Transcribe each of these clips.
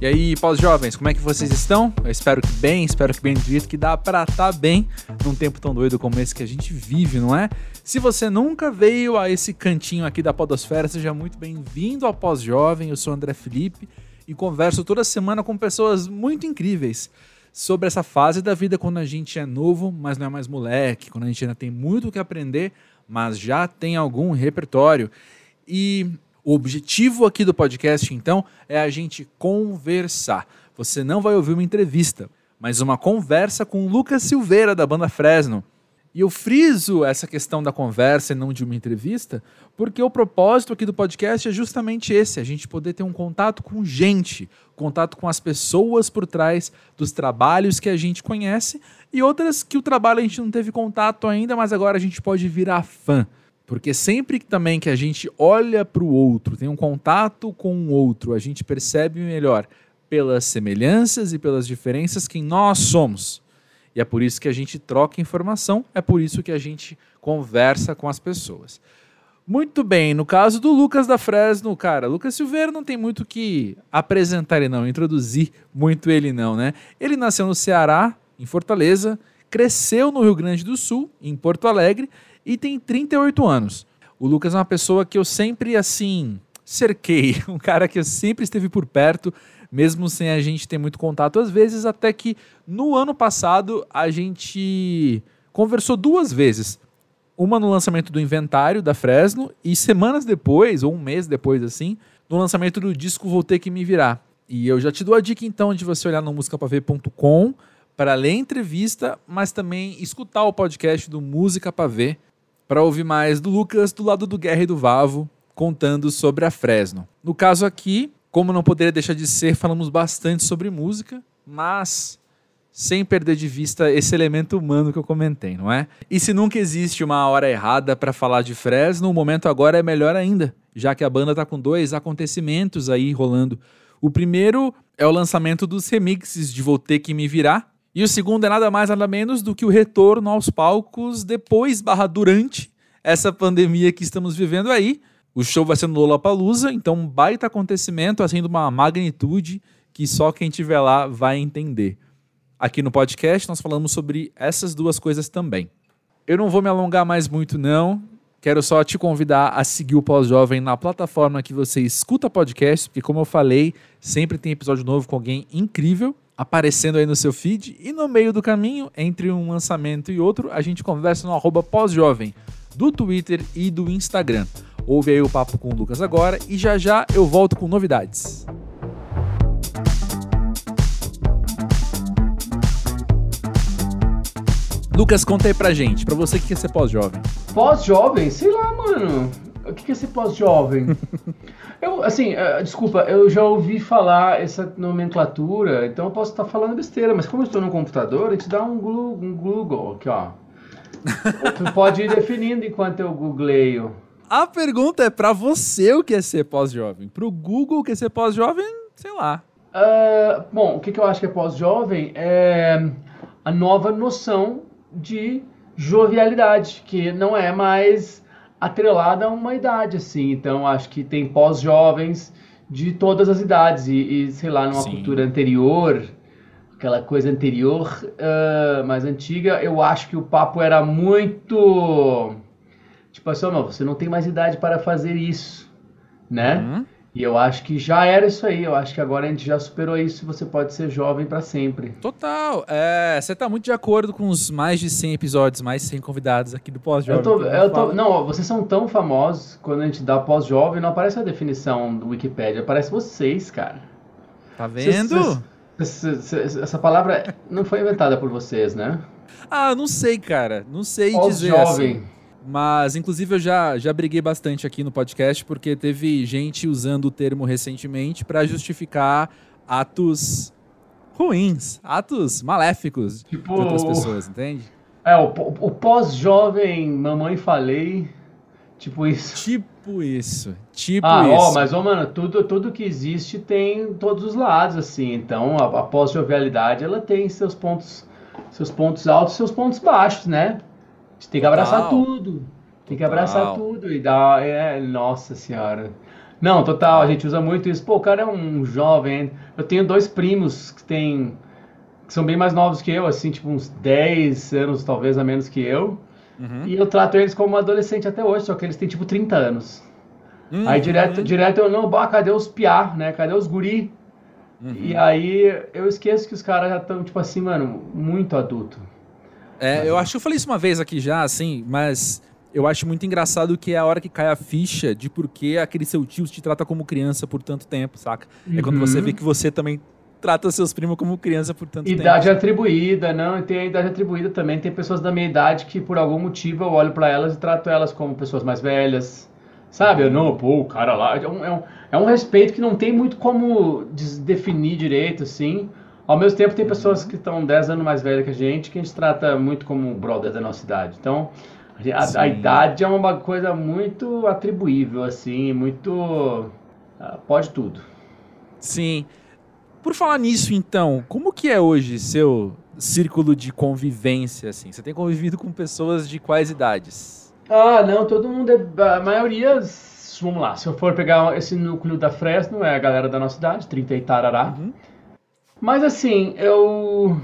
E aí, pós-jovens, como é que vocês estão? Eu espero que bem, espero que bem do que dá estar tá bem num tempo tão doido como esse que a gente vive, não é? Se você nunca veio a esse cantinho aqui da Podosfera, seja muito bem-vindo ao Pós-Jovem. Eu sou André Felipe e converso toda semana com pessoas muito incríveis sobre essa fase da vida quando a gente é novo, mas não é mais moleque, quando a gente ainda tem muito o que aprender, mas já tem algum repertório. E o objetivo aqui do podcast, então, é a gente conversar. Você não vai ouvir uma entrevista, mas uma conversa com o Lucas Silveira, da banda Fresno. E eu friso essa questão da conversa e não de uma entrevista, porque o propósito aqui do podcast é justamente esse: a gente poder ter um contato com gente, contato com as pessoas por trás dos trabalhos que a gente conhece e outras que o trabalho a gente não teve contato ainda, mas agora a gente pode virar fã. Porque sempre também que a gente olha para o outro, tem um contato com o outro, a gente percebe melhor pelas semelhanças e pelas diferenças quem nós somos. E é por isso que a gente troca informação, é por isso que a gente conversa com as pessoas. Muito bem, no caso do Lucas da Fresno, cara, Lucas Silveira não tem muito que apresentar ele não, introduzir muito ele não, né? Ele nasceu no Ceará, em Fortaleza, cresceu no Rio Grande do Sul, em Porto Alegre, e tem 38 anos. O Lucas é uma pessoa que eu sempre, assim, cerquei, um cara que eu sempre esteve por perto, mesmo sem a gente ter muito contato às vezes, até que no ano passado a gente conversou duas vezes. Uma no lançamento do inventário da Fresno e semanas depois, ou um mês depois assim, no lançamento do disco Vou Ter Que Me Virar. E eu já te dou a dica então de você olhar no musicapavê.com para ler a entrevista, mas também escutar o podcast do Música Pavê para ouvir mais do Lucas do lado do Guerra e do Vavo, contando sobre a Fresno. No caso aqui, como não poderia deixar de ser, falamos bastante sobre música, mas sem perder de vista esse elemento humano que eu comentei, não é? E se nunca existe uma hora errada para falar de Fresno, o momento agora é melhor ainda, já que a banda está com dois acontecimentos aí rolando. O primeiro é o lançamento dos remixes de Vou Ter Que Me Virar, e o segundo é nada mais nada menos do que o retorno aos palcos depois barra durante essa pandemia que estamos vivendo aí. O show vai ser no Lollapalooza, então um baita acontecimento, assim, de uma magnitude que só quem estiver lá vai entender. Aqui no podcast nós falamos sobre essas duas coisas também. Eu não vou me alongar mais muito não, quero só te convidar a seguir o Pós-Jovem na plataforma que você escuta podcast, porque como eu falei, sempre tem episódio novo com alguém incrível aparecendo aí no seu feed. E no meio do caminho, entre um lançamento e outro, a gente conversa no arroba pós-jovem do Twitter e do Instagram. Ouve aí o papo com o Lucas agora e já já eu volto com novidades. Lucas, conta aí pra gente, pra você que quer ser pós-jovem. Pós-jovem? Sei lá, mano. O que é ser pós-jovem? Eu, assim, uh, desculpa, eu já ouvi falar essa nomenclatura, então eu posso estar falando besteira, mas como eu estou no computador, a gente dá um, glu, um Google aqui, ó. tu pode ir definindo enquanto eu googleio. A pergunta é para você o que é ser pós-jovem. Para o Google o que é ser pós-jovem, sei lá. Uh, bom, o que, que eu acho que é pós-jovem é a nova noção de jovialidade, que não é mais atrelada a uma idade, assim. Então, acho que tem pós-jovens de todas as idades. E, e sei lá, numa Sim. cultura anterior, aquela coisa anterior, uh, mais antiga, eu acho que o papo era muito. Tipo assim, não, você não tem mais idade para fazer isso, né? Uhum. E eu acho que já era isso aí. Eu acho que agora a gente já superou isso. Você pode ser jovem para sempre. Total. É, você tá muito de acordo com os mais de 100 episódios, mais de 100 convidados aqui do Pós-Jovem. Eu tô, eu tô, não, vocês são tão famosos. Quando a gente dá Pós-Jovem, não aparece a definição do Wikipedia. Aparece vocês, cara. Tá vendo? essa palavra não foi inventada por vocês, né? Ah, não sei, cara. Não sei dizer assim. Mas, inclusive, eu já, já briguei bastante aqui no podcast porque teve gente usando o termo recentemente para justificar atos ruins, atos maléficos tipo, de outras pessoas, entende? É, o, o pós-jovem mamãe falei, tipo isso. Tipo isso, tipo ah, isso. Ó, mas, ó, mano, tudo, tudo que existe tem todos os lados, assim. Então, a, a pós-jovialidade, ela tem seus pontos, seus pontos altos seus pontos baixos, né? Gente tem que abraçar tudo. Tem que abraçar tudo e dar. É, nossa senhora. Não, total, a gente usa muito isso. Pô, o cara é um jovem. Eu tenho dois primos que têm. que são bem mais novos que eu, assim, tipo uns 10 anos, talvez, a menos que eu. Uhum. E eu trato eles como adolescente até hoje, só que eles têm tipo 30 anos. Uhum. Aí direto, direto eu não, bah, cadê os piá, né? Cadê os guri? Uhum. E aí eu esqueço que os caras já estão, tipo assim, mano, muito adulto. É, eu acho que eu falei isso uma vez aqui já, assim, mas eu acho muito engraçado que é a hora que cai a ficha de por que aquele seu tio te trata como criança por tanto tempo, saca? Uhum. É quando você uhum. vê que você também trata seus primos como criança por tanto idade tempo. Idade atribuída, não, tem a idade atribuída também. Tem pessoas da minha idade que por algum motivo eu olho para elas e trato elas como pessoas mais velhas. Sabe? Eu não, pô, o cara lá. É um, é um, é um respeito que não tem muito como definir direito, assim. Ao mesmo tempo, tem pessoas que estão 10 anos mais velhas que a gente, que a gente trata muito como brother da nossa idade. Então, a, a, idade é uma coisa muito atribuível, assim, muito. Uh, pode tudo. Sim. Por falar nisso, então, como que é hoje seu círculo de convivência, assim? Você tem convivido com pessoas de quais idades? Ah, não, todo mundo é... A maioria... Vamos lá, se eu for pegar esse núcleo da Fresno, é a galera da nossa idade, 30 e tarará. Uhum. Mas assim, eu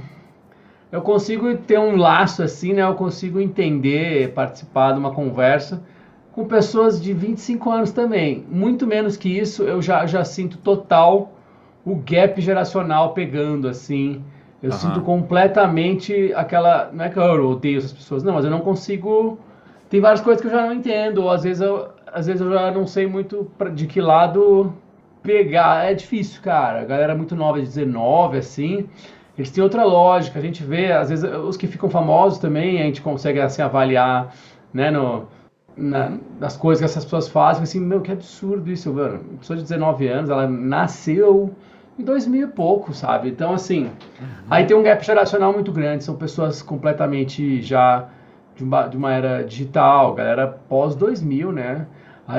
eu consigo ter um laço assim, né? Eu consigo entender, participar de uma conversa com pessoas de 25 anos também. Muito menos que isso, eu já, já sinto total o gap geracional pegando, assim. Eu uhum. sinto completamente aquela. Não é que eu odeio essas pessoas, não, mas eu não consigo. Tem várias coisas que eu já não entendo, ou às vezes eu, às vezes eu já não sei muito pra, de que lado pegar. É difícil, cara. A galera muito nova, de 19, assim eles têm outra lógica. A gente vê, às vezes, os que ficam famosos também, a gente consegue assim, avaliar né, no, na, nas coisas que essas pessoas fazem. Assim, meu, que absurdo isso, mano. Uma pessoa de 19 anos, ela nasceu em 2000 e pouco, sabe? Então, assim, uhum. aí tem um gap geracional muito grande. São pessoas completamente já de uma, de uma era digital, galera pós-2000, né?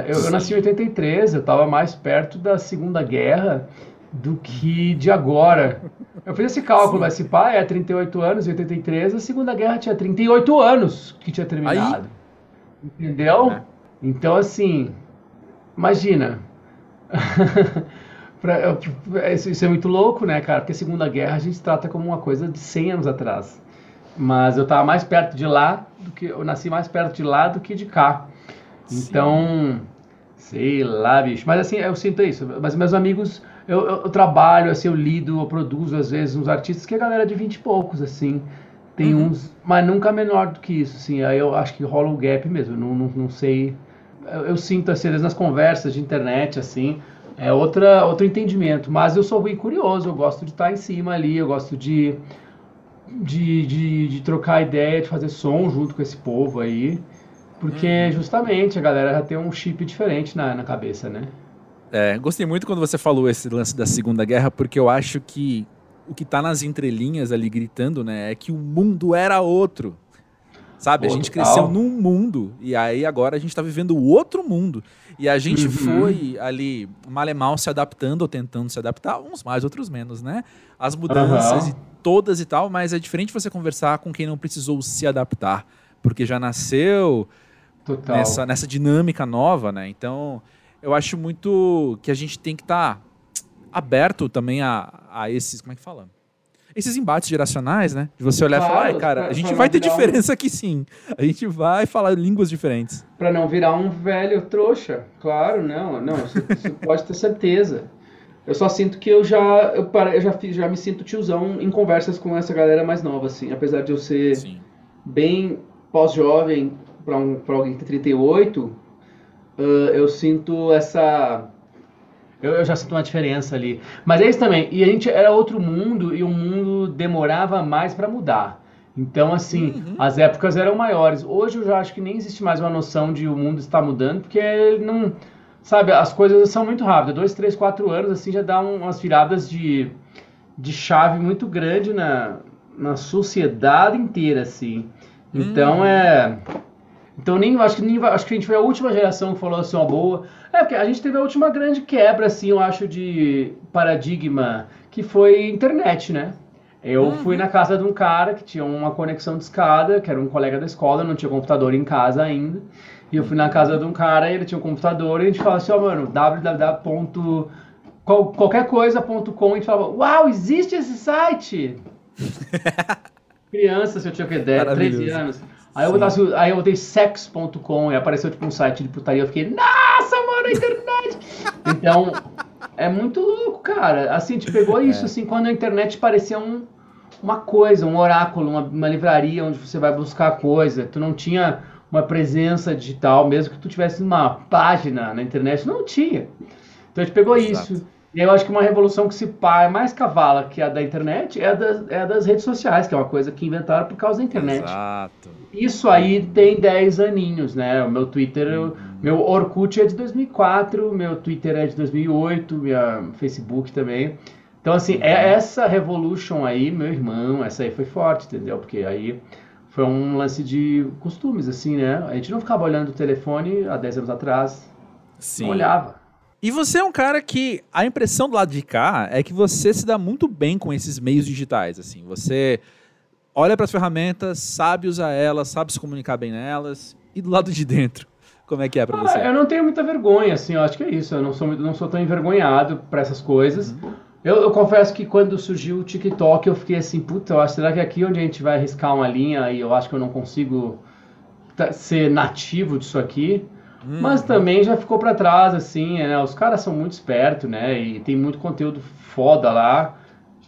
Eu, eu, nasci em 83, eu estava mais perto da Segunda Guerra do que de agora. Eu fiz esse cálculo, mas esse pai é 38 anos, 83, a Segunda Guerra tinha 38 anos que tinha terminado. Aí... Entendeu? É. Então, assim, imagina. isso é muito louco, né, cara? Porque a Segunda Guerra a gente trata como uma coisa de 100 anos atrás. Mas eu tava mais perto de lá do que. Eu nasci mais perto de lá do que de cá. Então, sei lá, bicho. Mas assim, eu sinto isso. Mas meus amigos eu, eu, eu, trabalho, assim, eu lido, eu produzo às vezes uns artistas que é a galera de 20 e poucos, assim. Tem uhum. uns, mas nunca menor do que isso, assim. Aí eu acho que rola o gap mesmo, não, não, não sei. Eu, eu, sinto, assim, às vezes nas conversas de internet, assim, é outra, outro entendimento. Mas eu sou bem curioso, eu gosto de estar em cima ali, eu gosto de, de, de, de trocar ideia, de fazer som junto com esse povo aí. Porque uhum. justamente a galera já tem um chip diferente na, na cabeça, né? É, gostei muito quando você falou esse lance da Segunda Guerra, porque eu acho que o que está nas entrelinhas ali gritando, né, é que o mundo era outro. Sabe? a gente cresceu num mundo e aí agora a gente está vivendo outro mundo. E a gente uhum. foi ali, mal e mal, se adaptando ou tentando se adaptar, uns mais, outros menos, né? As mudanças uhum. e todas e tal, mas é diferente você conversar com quem não precisou se adaptar, porque já nasceu nessa, nessa dinâmica nova, né? Então, eu acho muito que a gente tem que estar tá aberto também a, a esses, como é que fala? Esses embates geracionais, né? De você olhar claro, e falar, cara, a gente vai ter diferença um... aqui sim. A gente vai falar línguas diferentes. Para não virar um velho trouxa. Claro, não, não, você, você pode ter certeza. Eu só sinto que eu já eu, eu já, já me sinto tiozão em conversas com essa galera mais nova, assim. Apesar de eu ser Sim. bem pós-jovem para um, pra alguém que tem 38, uh, eu sinto essa. Eu, eu, já sinto uma diferença ali. Mas é isso também. E a gente era outro mundo e o mundo demorava mais para mudar. Então, assim, uhum. as épocas eram maiores. Hoje eu já acho que nem existe mais uma noção de o mundo está mudando, porque não. Sabe, as coisas são muito rápidas. Dois, três, quatro anos, assim, já dá um, umas viradas de, de chave muito grande na, na sociedade inteira, assim. Então uhum. é. Então nem acho que nem acho que a gente foi a última geração que falou assim uma boa. É porque a gente teve a última grande quebra assim, eu acho de paradigma que foi internet, né? Eu uhum. fui na casa de um cara que tinha uma conexão de escada, que era um colega da escola, não tinha computador em casa ainda. E eu fui na casa de um cara, ele tinha um computador, e a gente falava assim, ó, oh, mano, www. qualquer coisa.com, a gente falava, uau, existe esse site! Criança, se eu tinha que 10, 13 anos. Aí eu, botava, assim, aí eu botei sex.com e apareceu tipo um site de putaria. Eu fiquei, nossa, mano, a internet! então, é muito louco, cara. Assim, te pegou isso, é. assim, quando a internet parecia um, uma coisa, um oráculo, uma, uma livraria onde você vai buscar coisa. Tu não tinha uma presença digital, mesmo que tu tivesse uma página na internet, não tinha. Então gente pegou Exato. isso. E eu acho que uma revolução que se pá é mais cavala que a da internet é a das, é a das redes sociais, que é uma coisa que inventaram por causa da internet. Exato. Isso aí tem 10 aninhos, né? O meu Twitter, meu Orkut é de 2004, meu Twitter é de 2008, minha Facebook também. Então, assim, é uhum. essa revolution aí, meu irmão, essa aí foi forte, entendeu? Porque aí foi um lance de costumes, assim, né? A gente não ficava olhando o telefone há 10 anos atrás. Sim. Não olhava. E você é um cara que a impressão do lado de cá é que você se dá muito bem com esses meios digitais, assim. Você olha para as ferramentas, sabe usar elas, sabe se comunicar bem nelas. E do lado de dentro, como é que é para ah, você? Eu não tenho muita vergonha, assim. Eu acho que é isso. Eu não sou, não sou tão envergonhado para essas coisas. Uhum. Eu, eu, confesso que quando surgiu o TikTok, eu fiquei assim, puta, eu acho, será que é aqui onde a gente vai arriscar uma linha e eu acho que eu não consigo ser nativo disso aqui? Hum, Mas também já ficou para trás, assim, né? Os caras são muito espertos, né? E tem muito conteúdo foda lá.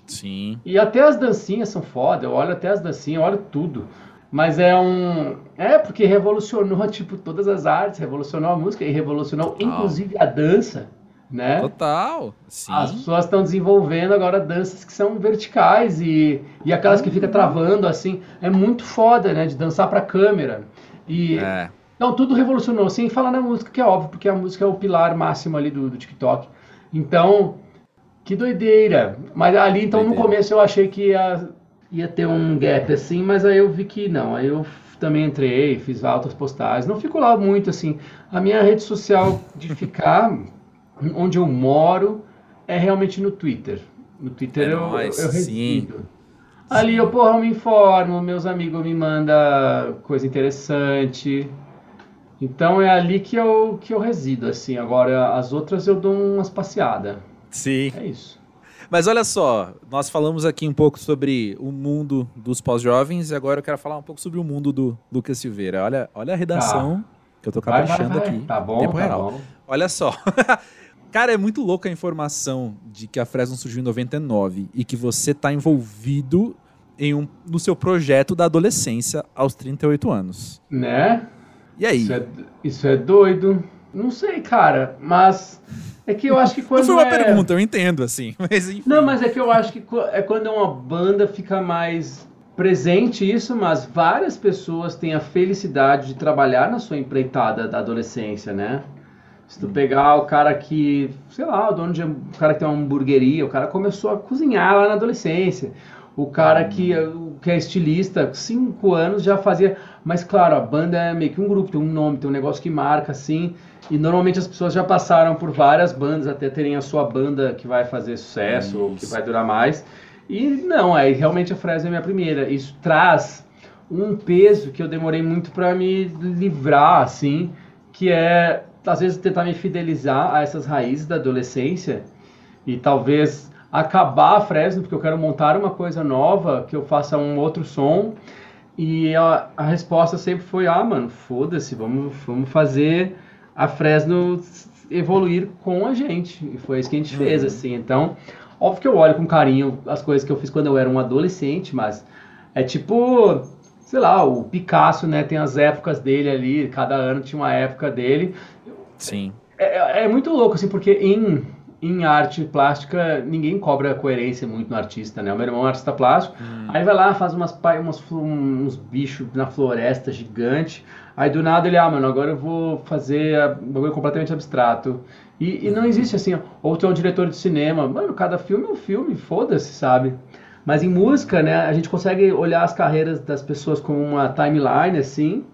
Sim. E até as dancinhas são foda. Eu olho até as dancinhas, olho tudo. Mas é um. É, porque revolucionou, tipo, todas as artes, revolucionou a música e revolucionou, Total. inclusive, a dança, né? Total. Sim. As pessoas estão desenvolvendo agora danças que são verticais e, e aquelas que fica travando, assim. É muito foda, né? De dançar pra câmera. E. É não, tudo revolucionou, sem falar na música, que é óbvio, porque a música é o pilar máximo ali do, do TikTok. Então, que doideira. Mas ali, então, doideira. no começo eu achei que ia, ia ter um gap assim, mas aí eu vi que não. Aí eu também entrei, fiz altas postagens. Não fico lá muito assim. A minha rede social de ficar, onde eu moro, é realmente no Twitter. No Twitter é eu, nóis, eu resido. Sim. Ali eu, porra, eu me informo, meus amigos me mandam coisa interessante. Então é ali que eu, que eu resido, assim. Agora, as outras eu dou umas passeadas. Sim. É isso. Mas olha só, nós falamos aqui um pouco sobre o mundo dos pós-jovens e agora eu quero falar um pouco sobre o mundo do Lucas Silveira. Olha, olha a redação tá. que eu tô caprichando aqui. Tá bom, tempo tá real. bom. Olha só. Cara, é muito louco a informação de que a Fresno surgiu em 99 e que você tá envolvido em um, no seu projeto da adolescência aos 38 anos. Né? E aí? Isso é, isso é doido. Não sei, cara, mas é que eu acho que quando. Não foi uma é... pergunta, eu entendo, assim. Mas enfim. Não, mas é que eu acho que é quando uma banda fica mais presente isso, mas várias pessoas têm a felicidade de trabalhar na sua empreitada da adolescência, né? Se tu pegar o cara que, sei lá, o dono de o cara que tem uma hamburgueria, o cara começou a cozinhar lá na adolescência. O cara que, que é estilista, cinco anos já fazia. Mas claro, a banda é meio que um grupo, tem um nome, tem um negócio que marca assim. E normalmente as pessoas já passaram por várias bandas até terem a sua banda que vai fazer sucesso ou que vai durar mais. E não, aí realmente a Fresno é minha primeira. Isso traz um peso que eu demorei muito para me livrar, assim, que é às vezes tentar me fidelizar a essas raízes da adolescência e talvez acabar a Fresno, porque eu quero montar uma coisa nova, que eu faça um outro som. E a, a resposta sempre foi: ah, mano, foda-se, vamos, vamos fazer a Fresno evoluir com a gente. E foi isso que a gente uhum. fez, assim. Então, óbvio que eu olho com carinho as coisas que eu fiz quando eu era um adolescente, mas é tipo, sei lá, o Picasso, né? Tem as épocas dele ali, cada ano tinha uma época dele. Sim. É, é muito louco, assim, porque em em arte plástica, ninguém cobra coerência muito no artista, né? O meu irmão é um artista plástico, hum. aí vai lá, faz umas, umas, uns bichos na floresta gigante, aí do nada ele, ah, mano, agora eu vou fazer um bagulho completamente abstrato. E, e não existe assim, ou tu é um diretor de cinema, mano, cada filme é um filme, foda-se, sabe? Mas em música, né, a gente consegue olhar as carreiras das pessoas com uma timeline, assim,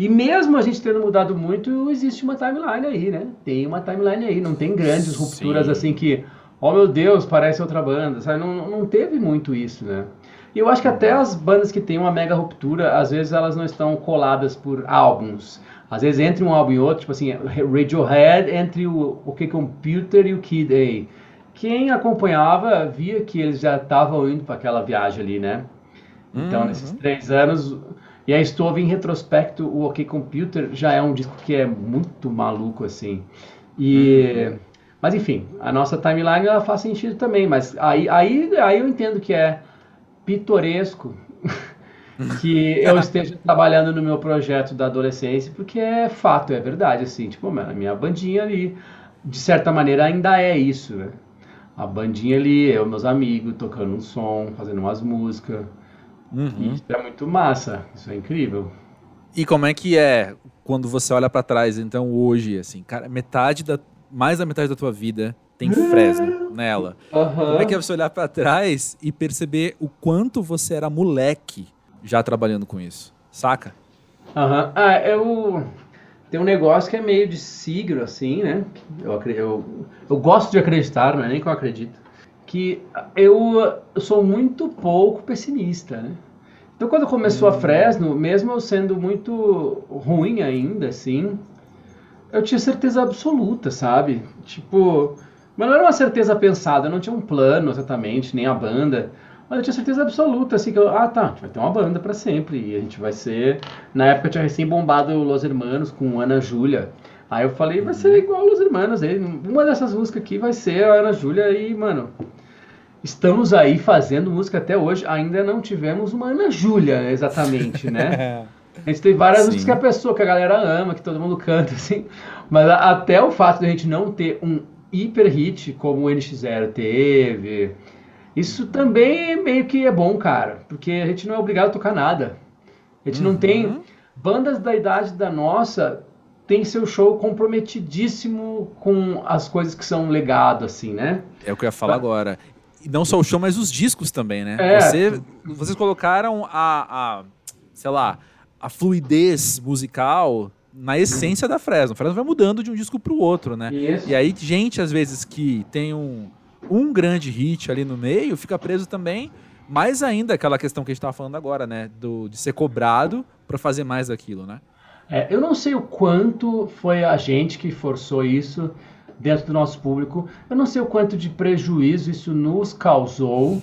e mesmo a gente tendo mudado muito, existe uma timeline aí, né? Tem uma timeline aí, não tem grandes rupturas Sim. assim que, oh meu Deus, parece outra banda, sabe? Não, não teve muito isso, né? E eu acho que até as bandas que têm uma mega ruptura, às vezes elas não estão coladas por álbuns. Às vezes entre um álbum e outro, tipo assim, Radiohead entre o OK Computer e o Kid A. Quem acompanhava via que eles já estavam indo para aquela viagem ali, né? Então, uhum. nesses três anos, e aí estou em retrospecto, o OK Computer já é um disco que é muito maluco, assim. E... Uhum. Mas enfim, a nossa timeline ela faz sentido também, mas aí, aí, aí eu entendo que é pitoresco que eu esteja trabalhando no meu projeto da adolescência, porque é fato, é verdade, assim, tipo, a minha bandinha ali, de certa maneira, ainda é isso, né? A bandinha ali, eu, meus amigos, tocando um som, fazendo umas músicas. Uhum. Isso é muito massa, isso é incrível. E como é que é quando você olha para trás, então, hoje, assim, cara, metade da. Mais da metade da tua vida tem Fresno nela. Uhum. Como é que é você olhar para trás e perceber o quanto você era moleque já trabalhando com isso? Saca? Aham. Uhum. Ah, eu. Tem um negócio que é meio de siglo, assim, né? Eu, eu, eu gosto de acreditar, não é nem que eu acredito. Que eu, eu sou muito pouco pessimista, né? Então, quando começou a hum. Fresno, mesmo eu sendo muito ruim ainda, assim, eu tinha certeza absoluta, sabe? Tipo, mas não era uma certeza pensada, eu não tinha um plano exatamente, nem a banda. Mas eu tinha certeza absoluta, assim, que eu, ah tá, a gente vai ter uma banda para sempre. E a gente vai ser. Na época eu tinha recém bombado Los Hermanos com Ana Júlia. Aí eu falei, vai ser igual Los Hermanos. Aí, uma dessas músicas aqui vai ser a Ana Júlia e, mano. Estamos aí fazendo música até hoje. Ainda não tivemos uma Ana Júlia, exatamente, né? A gente tem várias Sim. músicas que a pessoa, que a galera ama, que todo mundo canta, assim. Mas até o fato de a gente não ter um hiper hit como o NX0 teve, isso também meio que é bom, cara, porque a gente não é obrigado a tocar nada. A gente uhum. não tem. Bandas da idade da nossa tem seu show comprometidíssimo com as coisas que são legado, assim, né? É o que eu ia falar pra... agora. E não só o show, mas os discos também, né? É. Você, vocês colocaram a, a, sei lá, a fluidez musical na essência da Fresno. A Fresno vai mudando de um disco para o outro, né? Isso. E aí, gente, às vezes, que tem um, um grande hit ali no meio, fica preso também, mais ainda aquela questão que a gente estava falando agora, né? Do, de ser cobrado para fazer mais daquilo, né? É, eu não sei o quanto foi a gente que forçou isso dentro do nosso público. Eu não sei o quanto de prejuízo isso nos causou.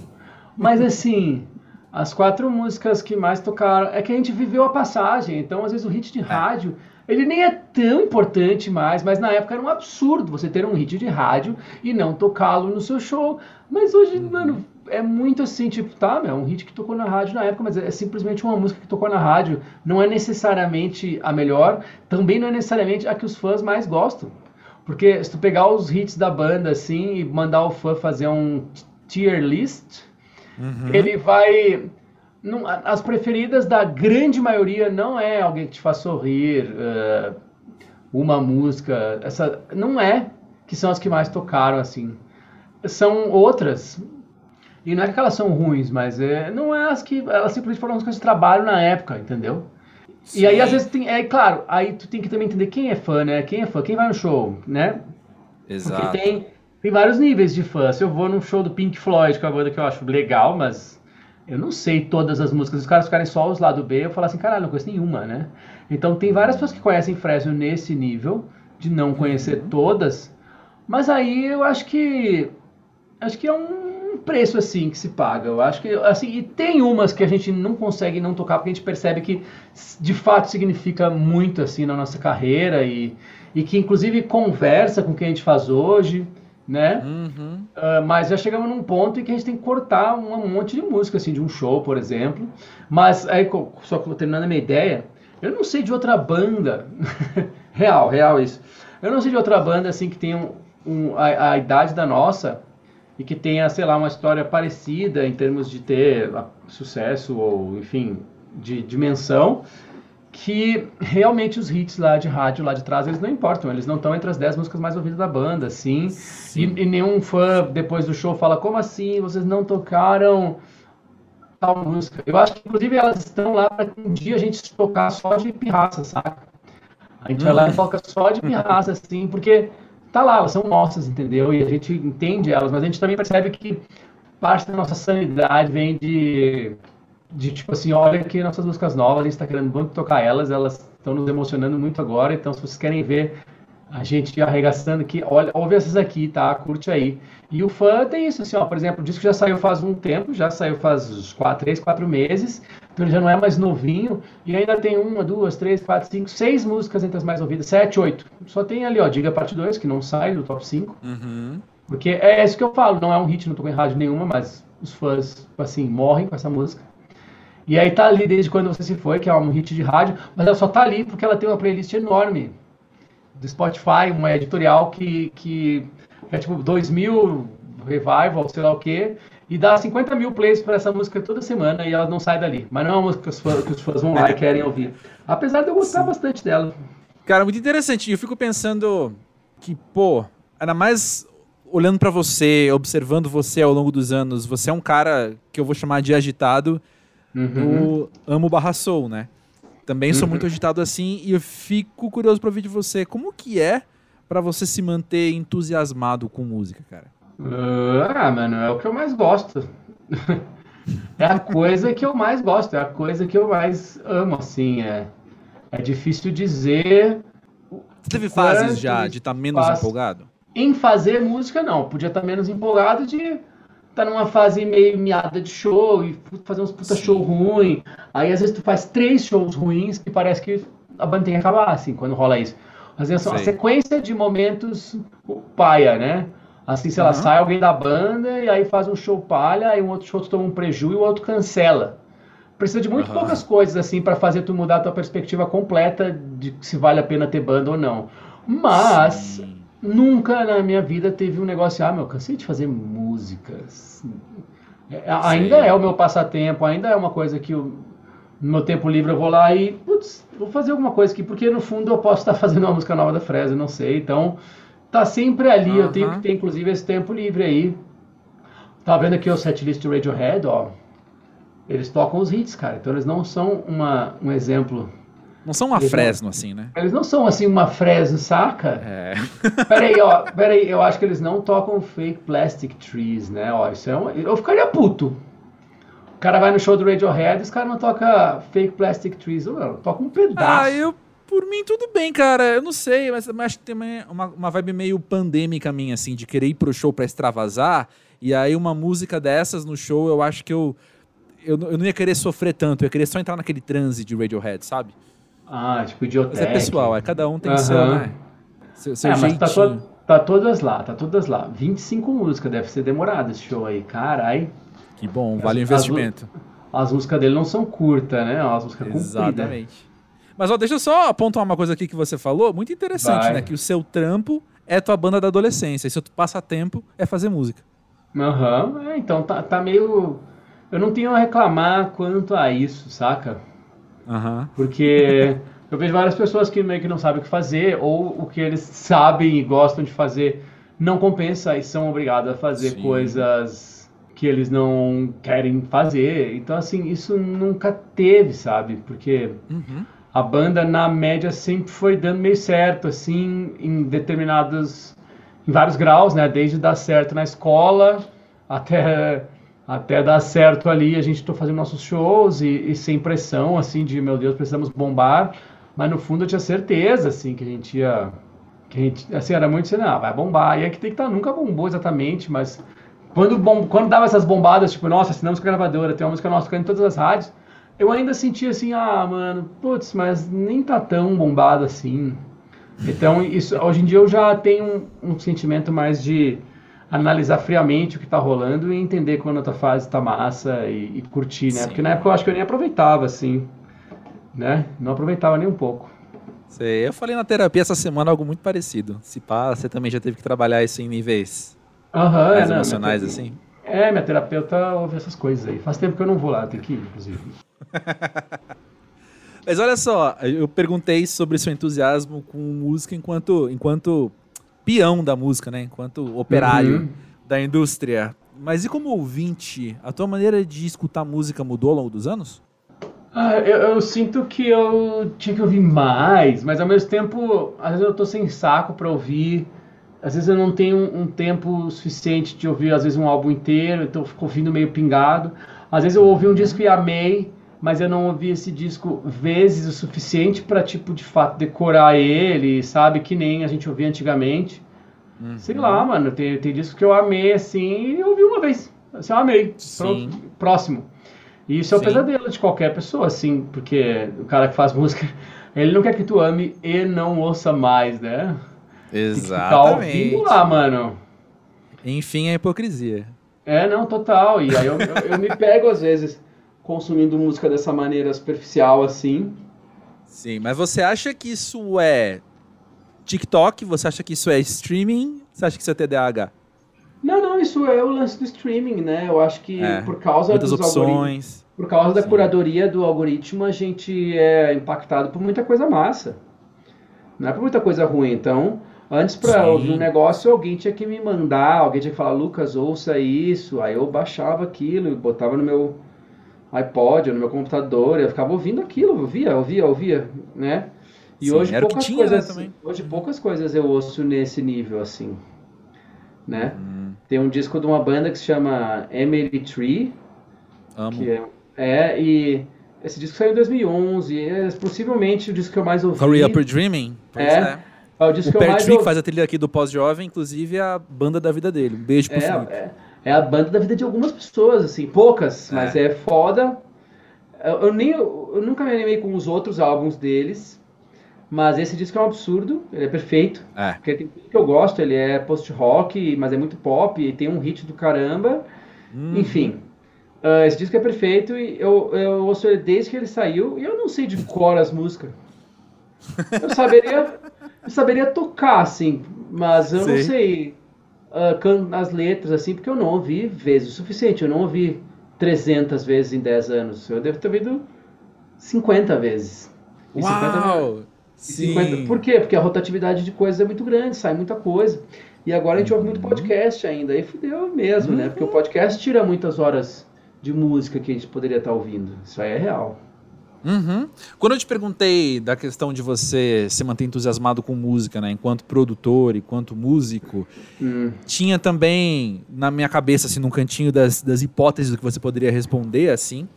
Mas assim, as quatro músicas que mais tocaram é que a gente viveu a passagem. Então, às vezes, o hit de é. rádio ele nem é tão importante mais, mas na época era um absurdo você ter um hit de rádio e não tocá-lo no seu show. Mas hoje, uhum. mano, é muito assim, tipo, tá, meu, é um hit que tocou na rádio na época, mas é simplesmente uma música que tocou na rádio. Não é necessariamente a melhor, também não é necessariamente a que os fãs mais gostam. Porque se tu pegar os hits da banda, assim, e mandar o fã fazer um tier list, uhum. ele vai não, as preferidas da grande maioria não é alguém que te faz sorrir, uh, uma música, essa não é que são as que mais tocaram assim. São outras. E não é que elas são ruins, mas é, não é as que elas simplesmente foram músicas de trabalho na época, entendeu? Sim. E aí às vezes tem, é claro, aí tu tem que também entender quem é fã, né? Quem é fã, quem vai no show, né? Exato. Porque tem tem vários níveis de fã. Se eu vou num show do Pink Floyd, que é uma banda que eu acho legal, mas eu não sei todas as músicas, os caras ficarem só os lado B, eu falo assim, caralho, não conheço nenhuma, né? Então tem várias pessoas que conhecem Fresno nesse nível, de não conhecer uhum. todas, mas aí eu acho que acho que é um preço assim que se paga. Eu acho que assim, e tem umas que a gente não consegue não tocar porque a gente percebe que de fato significa muito assim na nossa carreira e, e que inclusive conversa com o que a gente faz hoje né? Uhum. Uh, mas já chegamos num ponto em que a gente tem que cortar um monte de música, assim, de um show, por exemplo. Mas aí, só terminando a minha ideia, eu não sei de outra banda, real, real isso. Eu não sei de outra banda, assim, que tenha um, um, a, a, idade da nossa e que tenha, sei lá, uma história parecida em termos de ter sucesso ou, enfim, de dimensão que realmente os hits lá de rádio, lá de trás, eles não importam, eles não estão entre as 10 músicas mais ouvidas da banda, assim. E, e, nenhum fã, depois do show, fala, como assim, vocês não tocaram tal música? Eu acho que, inclusive, elas estão lá para um dia a gente tocar só de pirraça, saca? A gente vai lá e uhum. toca só de pirraça, assim, porque tá lá, elas são nossas, entendeu? E a gente entende elas, mas a gente também percebe que parte da nossa sanidade vem de, de tipo assim, olha que nossas músicas novas, a gente está querendo muito tocar elas, elas estão nos emocionando muito agora, então se vocês querem ver a gente arregaçando aqui, olha, ouve essas aqui, tá? Curte aí. E o fã tem isso, assim, ó, por exemplo, o disco já saiu faz um tempo, já saiu faz uns 4, 3, 4 meses, então ele já não é mais novinho, e ainda tem uma, duas, três, quatro, cinco, seis músicas entre as mais ouvidas, sete, oito. Só tem ali, ó, Diga Parte 2, que não sai do top 5. Uhum. Porque é isso que eu falo, não é um hit, não tocou em rádio nenhuma, mas os fãs, assim, morrem com essa música. E aí tá ali desde quando você se foi, que é um hit de rádio, mas ela só tá ali porque ela tem uma playlist enorme do Spotify, uma editorial que, que é tipo 2000 revival, sei lá o quê, e dá 50 mil plays para essa música toda semana e ela não sai dali. Mas não é uma música que os fãs, que os fãs vão lá e querem ouvir. Apesar de eu gostar Sim. bastante dela. Cara, muito interessante. Eu fico pensando que, pô, ainda mais olhando para você, observando você ao longo dos anos, você é um cara que eu vou chamar de agitado uhum. no Amo Barra Soul, né? Também sou uhum. muito agitado assim e eu fico curioso para ouvir de você como que é para você se manter entusiasmado com música, cara. Uh, ah, mano, é o que eu mais gosto. é a coisa que eu mais gosto, é a coisa que eu mais amo, assim, é, é difícil dizer. Você teve fases já de estar tá menos faz... empolgado? Em fazer música, não. Podia estar tá menos empolgado de estar tá numa fase meio miada de show e fazer uns puta Sim. show ruim. Aí às vezes tu faz três shows ruins que parece que a banda tem que acabar, assim, quando rola isso. Às vezes é uma sequência de momentos paia, né? Assim, sei uhum. lá, sai alguém da banda e aí faz um show palha, aí um outro show tu toma um prejuízo e o outro cancela. Precisa de muito uhum. poucas coisas, assim, para fazer tu mudar a tua perspectiva completa de se vale a pena ter banda ou não. Mas, Sim. Nunca na minha vida teve um negócio, ah, meu, cansei de fazer músicas. É, ainda é o meu passatempo, ainda é uma coisa que eu, no meu tempo livre eu vou lá e, putz, vou fazer alguma coisa aqui, porque no fundo eu posso estar fazendo uma música nova da Fresa, não sei. Então, tá sempre ali, uhum. eu tenho que ter inclusive esse tempo livre aí. Tá vendo aqui o setlist do Radiohead, ó. Eles tocam os hits, cara. Então eles não são uma, um exemplo não são uma eles Fresno, não, assim, né? Eles não são assim uma Fresno, saca? É. Peraí, ó, peraí, eu acho que eles não tocam fake plastic trees, né? Ó, isso é um. Eu ficaria puto. O cara vai no show do Radiohead e os caras não tocam fake plastic trees. Não, toca um pedaço. Ah, eu. Por mim, tudo bem, cara. Eu não sei, mas, mas acho que tem uma, uma vibe meio pandêmica minha, assim, de querer ir pro show pra extravasar. E aí, uma música dessas no show, eu acho que eu. Eu, eu não ia querer sofrer tanto, eu ia querer só entrar naquele transe de Radiohead, sabe? Ah, tipo idiotec. Mas é pessoal, é, cada um tem uhum. seu, né? Seu, seu é, jeitinho. Mas tá, to tá, todas lá, tá todas lá. 25 músicas, deve ser demorado esse show aí, carai. Que bom, vale o investimento. As, as, músicas dele não são curtas, né? As músicas Exatamente. Compridas. Mas ó, deixa eu só apontar uma coisa aqui que você falou, muito interessante, Vai. né? Que o seu trampo é tua banda da adolescência, e seu passatempo é fazer música. Aham, uhum. é, então tá, tá meio... Eu não tenho a reclamar quanto a isso, saca? Uhum. Porque eu vejo várias pessoas que meio que não sabem o que fazer, ou o que eles sabem e gostam de fazer não compensa e são obrigados a fazer Sim. coisas que eles não querem fazer. Então, assim, isso nunca teve, sabe? Porque uhum. A banda, na média, sempre foi dando meio certo, assim, em determinados. em vários graus, né? Desde dar certo na escola até até dar certo ali, a gente está fazendo nossos shows e, e, sem pressão, assim, de meu Deus, precisamos bombar. Mas no fundo eu tinha certeza, assim, que a gente ia. Que a gente, assim, era muito assim, não, vai bombar. E é que tem que estar, tá, nunca bombou exatamente, mas quando, bom, quando dava essas bombadas, tipo, nossa, assinamos com a gravadora, tem uma música nossa tocando em todas as rádios, eu ainda sentia assim, ah, mano, putz, mas nem tá tão bombado assim. Então, isso, hoje em dia eu já tenho um, um sentimento mais de analisar friamente o que está rolando e entender quando a tua fase está massa e, e, curtir, né? Sim. Porque na época eu acho que eu nem aproveitava, assim, né? Não aproveitava nem um pouco. Sei, eu falei na terapia essa semana algo muito parecido. Se pá, você também já teve que trabalhar isso em níveis uhum, mais é, emocionais, não, assim? É, minha terapeuta ouve essas coisas aí. Faz tempo que eu não vou lá, tem que ir, inclusive. Mas olha só, eu perguntei sobre seu entusiasmo com música enquanto, enquanto peão da música, né? Enquanto operário uhum. da indústria. Mas e como ouvinte, a tua maneira de escutar música mudou ao longo dos anos? Ah, eu, eu, sinto que eu tinha que ouvir mais, mas ao mesmo tempo, às vezes eu tô sem saco para ouvir às vezes eu não tenho um, um, tempo suficiente de ouvir, às vezes, um álbum inteiro, então eu fico ouvindo meio pingado. Às vezes eu ouvi um disco e amei, mas eu não ouvi esse disco vezes o suficiente para, tipo, de fato, decorar ele, sabe? Que nem a gente ouvia antigamente. Uhum. Sei lá, mano, tem, tem discos que eu amei, assim, e eu ouvi uma vez. Assim, eu amei. Sim. Pronto, próximo. E isso é o pesadelo de qualquer pessoa, assim, porque o cara que faz música, ele não quer que tu ame e não ouça mais, né? Exatamente. Tem lá, mano. Enfim, a hipocrisia. É, não, total. E aí eu, eu, eu me pego, às vezes, consumindo música dessa maneira superficial, assim. Sim, mas você acha que isso é TikTok? Você acha que isso é streaming? Você acha que isso é TDAH? Não, não, isso é o lance do streaming, né? Eu acho que é, por causa muitas dos opções. Por causa da Sim. curadoria do algoritmo, a gente é impactado por muita coisa massa. Não é por muita coisa ruim. Então, antes para ouvir um negócio, alguém tinha que me mandar, alguém tinha que falar, Lucas, ouça isso. Aí eu baixava aquilo e botava no meu iPod, no meu computador, eu ficava ouvindo aquilo, ouvia, ouvia, ouvia, né? E Sim, hoje poucas tinha, né, coisas, né, hoje poucas coisas eu ouço nesse nível assim, né? Hum. Tem um disco de uma banda que se chama Emily Tree, Amo. que é, é e esse disco saiu em 2011, é possivelmente o disco que eu mais ouvi. Hurry Up Dreaming? É, é. É o disco o que eu mais faz a trilha aqui do Pós-Jovem, inclusive é a banda da vida dele. Um beijo pro é, Felipe. É, é a banda da vida de algumas pessoas, assim, poucas, mas é, é foda. Eu, eu, nem, eu nunca me animei com os outros álbuns deles, mas esse disco é um absurdo, ele é perfeito. É. Porque tem tudo que eu gosto, ele é post-rock, mas é muito pop, e tem um hit do caramba. Hum. Enfim, uh, esse disco é perfeito e eu, eu ouço ele desde que ele saiu e eu não sei de cor as músicas. Eu saberia, eu saberia tocar, assim, mas eu não sei uh, as letras, assim, porque eu não ouvi vezes o suficiente. Eu não ouvi 300 vezes em 10 anos. Eu devo ter ouvido 50 vezes. E Uau! 50, 50, por quê? Porque a rotatividade de coisas é muito grande, sai muita coisa. E agora a gente ouve muito uhum. podcast ainda. Aí fudeu mesmo, uhum. né? Porque o podcast tira muitas horas de música que a gente poderia estar ouvindo. Isso aí é real. Uhum. Quando eu te perguntei da questão de você se manter entusiasmado com música, né, enquanto produtor, enquanto músico, hum. tinha também na minha cabeça, assim, num cantinho das, das hipóteses do que você poderia responder, assim,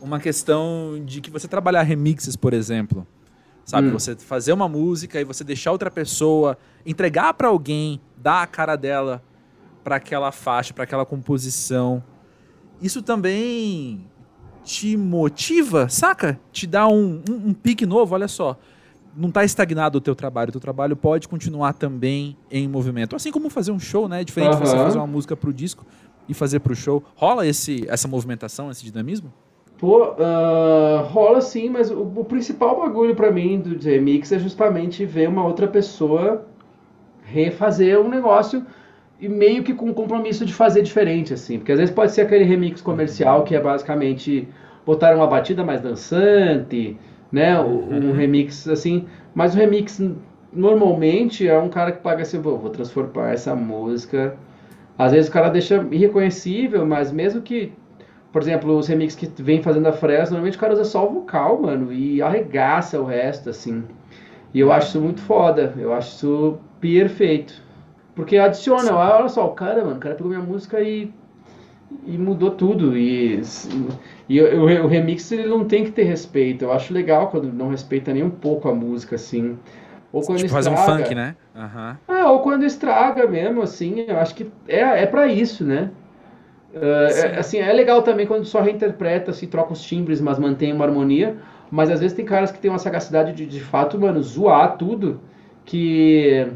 uma questão de que você trabalhar remixes, por exemplo, sabe, hum. você fazer uma música e você deixar outra pessoa entregar para alguém, dar a cara dela para aquela faixa, para aquela composição. Isso também te motiva, saca? Te dá um, um, um pique novo, olha só. Não está estagnado o teu trabalho, o teu trabalho pode continuar também em movimento. Assim como fazer um show, né? É diferente uhum. você fazer uma música pro disco e fazer pro show. Rola esse, essa movimentação, esse dinamismo? Pô, uh, rola sim, mas o, o principal bagulho para mim do remix é justamente ver uma outra pessoa refazer um negócio e meio que com o compromisso de fazer diferente, assim. Porque às vezes pode ser aquele remix comercial que é basicamente botar uma batida mais dançante, né? Um, uhum. remix assim. Mas o remix normalmente é um cara que paga assim, vou transformar essa música. Às vezes o cara deixa irreconhecível, mas mesmo que, por exemplo, os remixes que vem fazendo a Fresno, normalmente o cara usa só o vocal, mano, e arregaça o resto, assim. E eu acho isso muito foda, eu acho isso perfeito. Porque adiciona, olha só, o cara, mano, o cara pegou minha música e, e mudou tudo. E, e o, o remix ele não tem que ter respeito. Eu acho legal quando não respeita nem um pouco a música, assim. Ou quando tipo, estraga. faz um funk, né? Uhum. Ah, ou quando estraga mesmo, assim, eu acho que é, é para isso, né? Uh, é, assim, é legal também quando só reinterpreta, se troca os timbres, mas mantém uma harmonia. Mas às vezes tem caras que têm uma sagacidade de, de fato, mano, zoar tudo. Que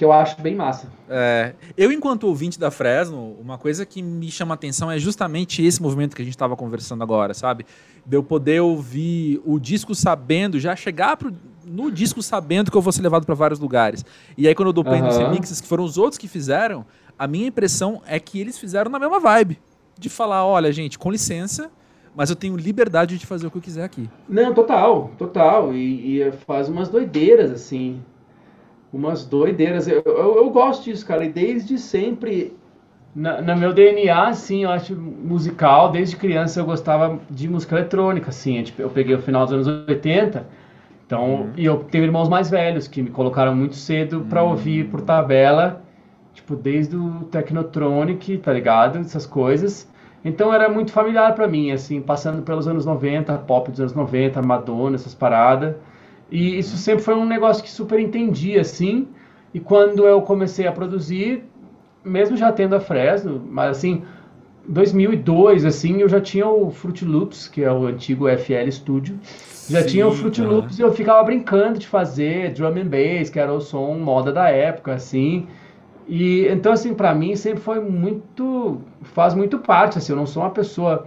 que eu acho bem massa. É, eu, enquanto ouvinte da Fresno, uma coisa que me chama atenção é justamente esse movimento que a gente estava conversando agora, sabe? De eu poder ouvir o disco sabendo, já chegar pro, no disco sabendo que eu vou ser levado para vários lugares. E aí, quando eu dou play uhum. nos remixes, que foram os outros que fizeram, a minha impressão é que eles fizeram na mesma vibe. De falar, olha, gente, com licença, mas eu tenho liberdade de fazer o que eu quiser aqui. Não, total, total. E, e faz umas doideiras, assim umas doideiras. Eu, eu, eu, gosto disso, cara, e desde sempre, na, no meu DNA, assim, eu acho musical, desde criança eu gostava de música eletrônica, assim, tipo, eu peguei o final dos anos 80, então, uhum. e eu tenho irmãos mais velhos que me colocaram muito cedo para uhum. ouvir por tabela, Tipo, desde o Technotronic, tá ligado? Essas coisas. Então era muito familiar para mim, assim, passando pelos anos 90, pop dos anos 90, Madonna, essas paradas. E isso sempre foi um negócio que super entendi, assim. E quando eu comecei a produzir, mesmo já tendo a Fresno, mas assim, 2002, assim, eu já tinha o Fruit Loops, que é o antigo FL Studio. Já Sim, tinha o Fruit Loops e eu ficava brincando de fazer drum and bass, que era o som moda da época, assim. E então assim, para mim sempre foi muito faz muito parte, assim, eu não sou uma pessoa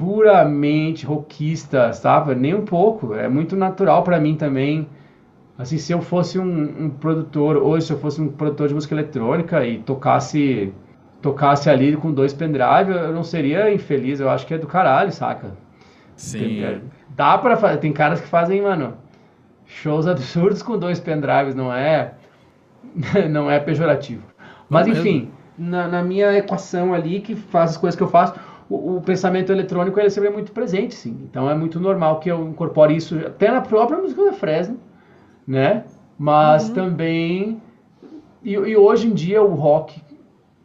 puramente rockista, sabe? Nem um pouco. É muito natural para mim também. Assim, se eu fosse um, um produtor, hoje se eu fosse um produtor de música eletrônica e tocasse tocasse ali com dois pendrive, eu não seria infeliz, eu acho que é do caralho, saca? Sim. Tem, dá para fazer, tem caras que fazem, mano, shows absurdos com dois pendrives, não é não é pejorativo. Mas enfim, na, na, minha equação ali que faz as coisas que eu faço, o, o, pensamento eletrônico ele sempre é muito presente, sim. Então é muito normal que eu incorpore isso até na própria música da Fresno, né? Mas uhum. também e, e, hoje em dia o rock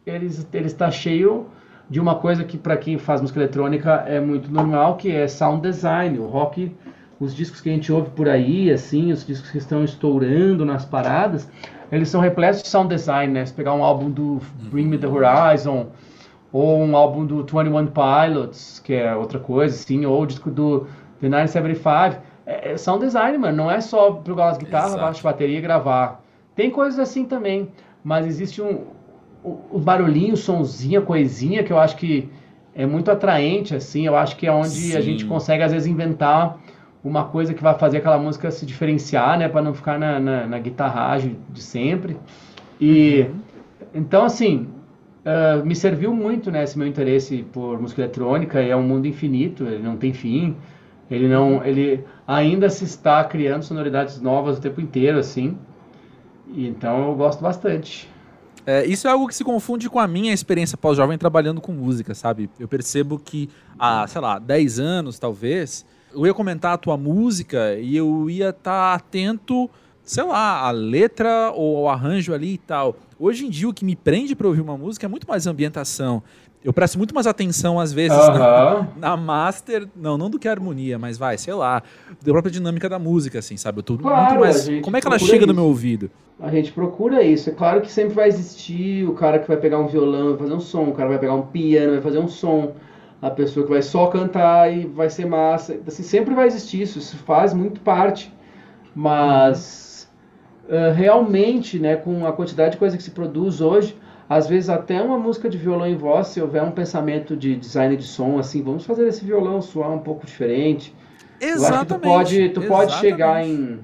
ele, ele está cheio de uma coisa que para quem faz música eletrônica é muito normal, que é sound design. O rock, os discos que a gente ouve por aí, assim, os discos que estão estourando nas paradas, eles são repletos de sound design, né? Se pegar um álbum do Bring Me The Horizon, ou um álbum do 21 Pilots, que é outra coisa, assim, ou o disco do The 975, é, é sound design, mano, não é só pegar as guitarras, baixo, bateria e gravar. Tem coisas assim também, mas existe um o, o barulhinho, o sonzinho, a coisinha que eu acho que é muito atraente, assim, eu acho que é onde Sim. a gente consegue, às vezes, inventar uma coisa que vai fazer aquela música se diferenciar, né, para não ficar na, na, na, guitarragem de sempre. E uhum. então, assim, uh, me serviu muito, né, esse meu interesse por música eletrônica. É um mundo infinito, ele não tem fim. Ele não, ele ainda se está criando sonoridades novas o tempo inteiro, assim. Então, eu gosto bastante. É, isso é algo que se confunde com a minha experiência pós-jovem trabalhando com música, sabe? Eu percebo que há, sei lá, 10 anos, talvez, eu ia comentar a tua música e eu ia estar tá atento, sei lá, à letra ou ao arranjo ali e tal. Hoje em dia, o que me prende para ouvir uma música é muito mais ambientação. Eu presto muito mais atenção, às vezes, na, na, master. Não, não do que a harmonia, mas vai, sei lá, da própria dinâmica da música, assim, sabe? Eu tô claro, muito mais. Como é que ela chega isso. no meu ouvido? A gente procura isso. É claro que sempre vai existir o cara que vai pegar um violão e fazer um som, o cara vai pegar um piano e vai fazer um som a pessoa que vai só cantar e vai ser massa. Assim, sempre vai existir isso, isso faz muito parte. Mas uh, realmente, né, com a quantidade de coisa que se produz hoje, às vezes até uma música de violão em voz, se houver um pensamento de design de som, assim, vamos fazer esse violão soar um pouco diferente. Exatamente. tu pode, tu pode chegar em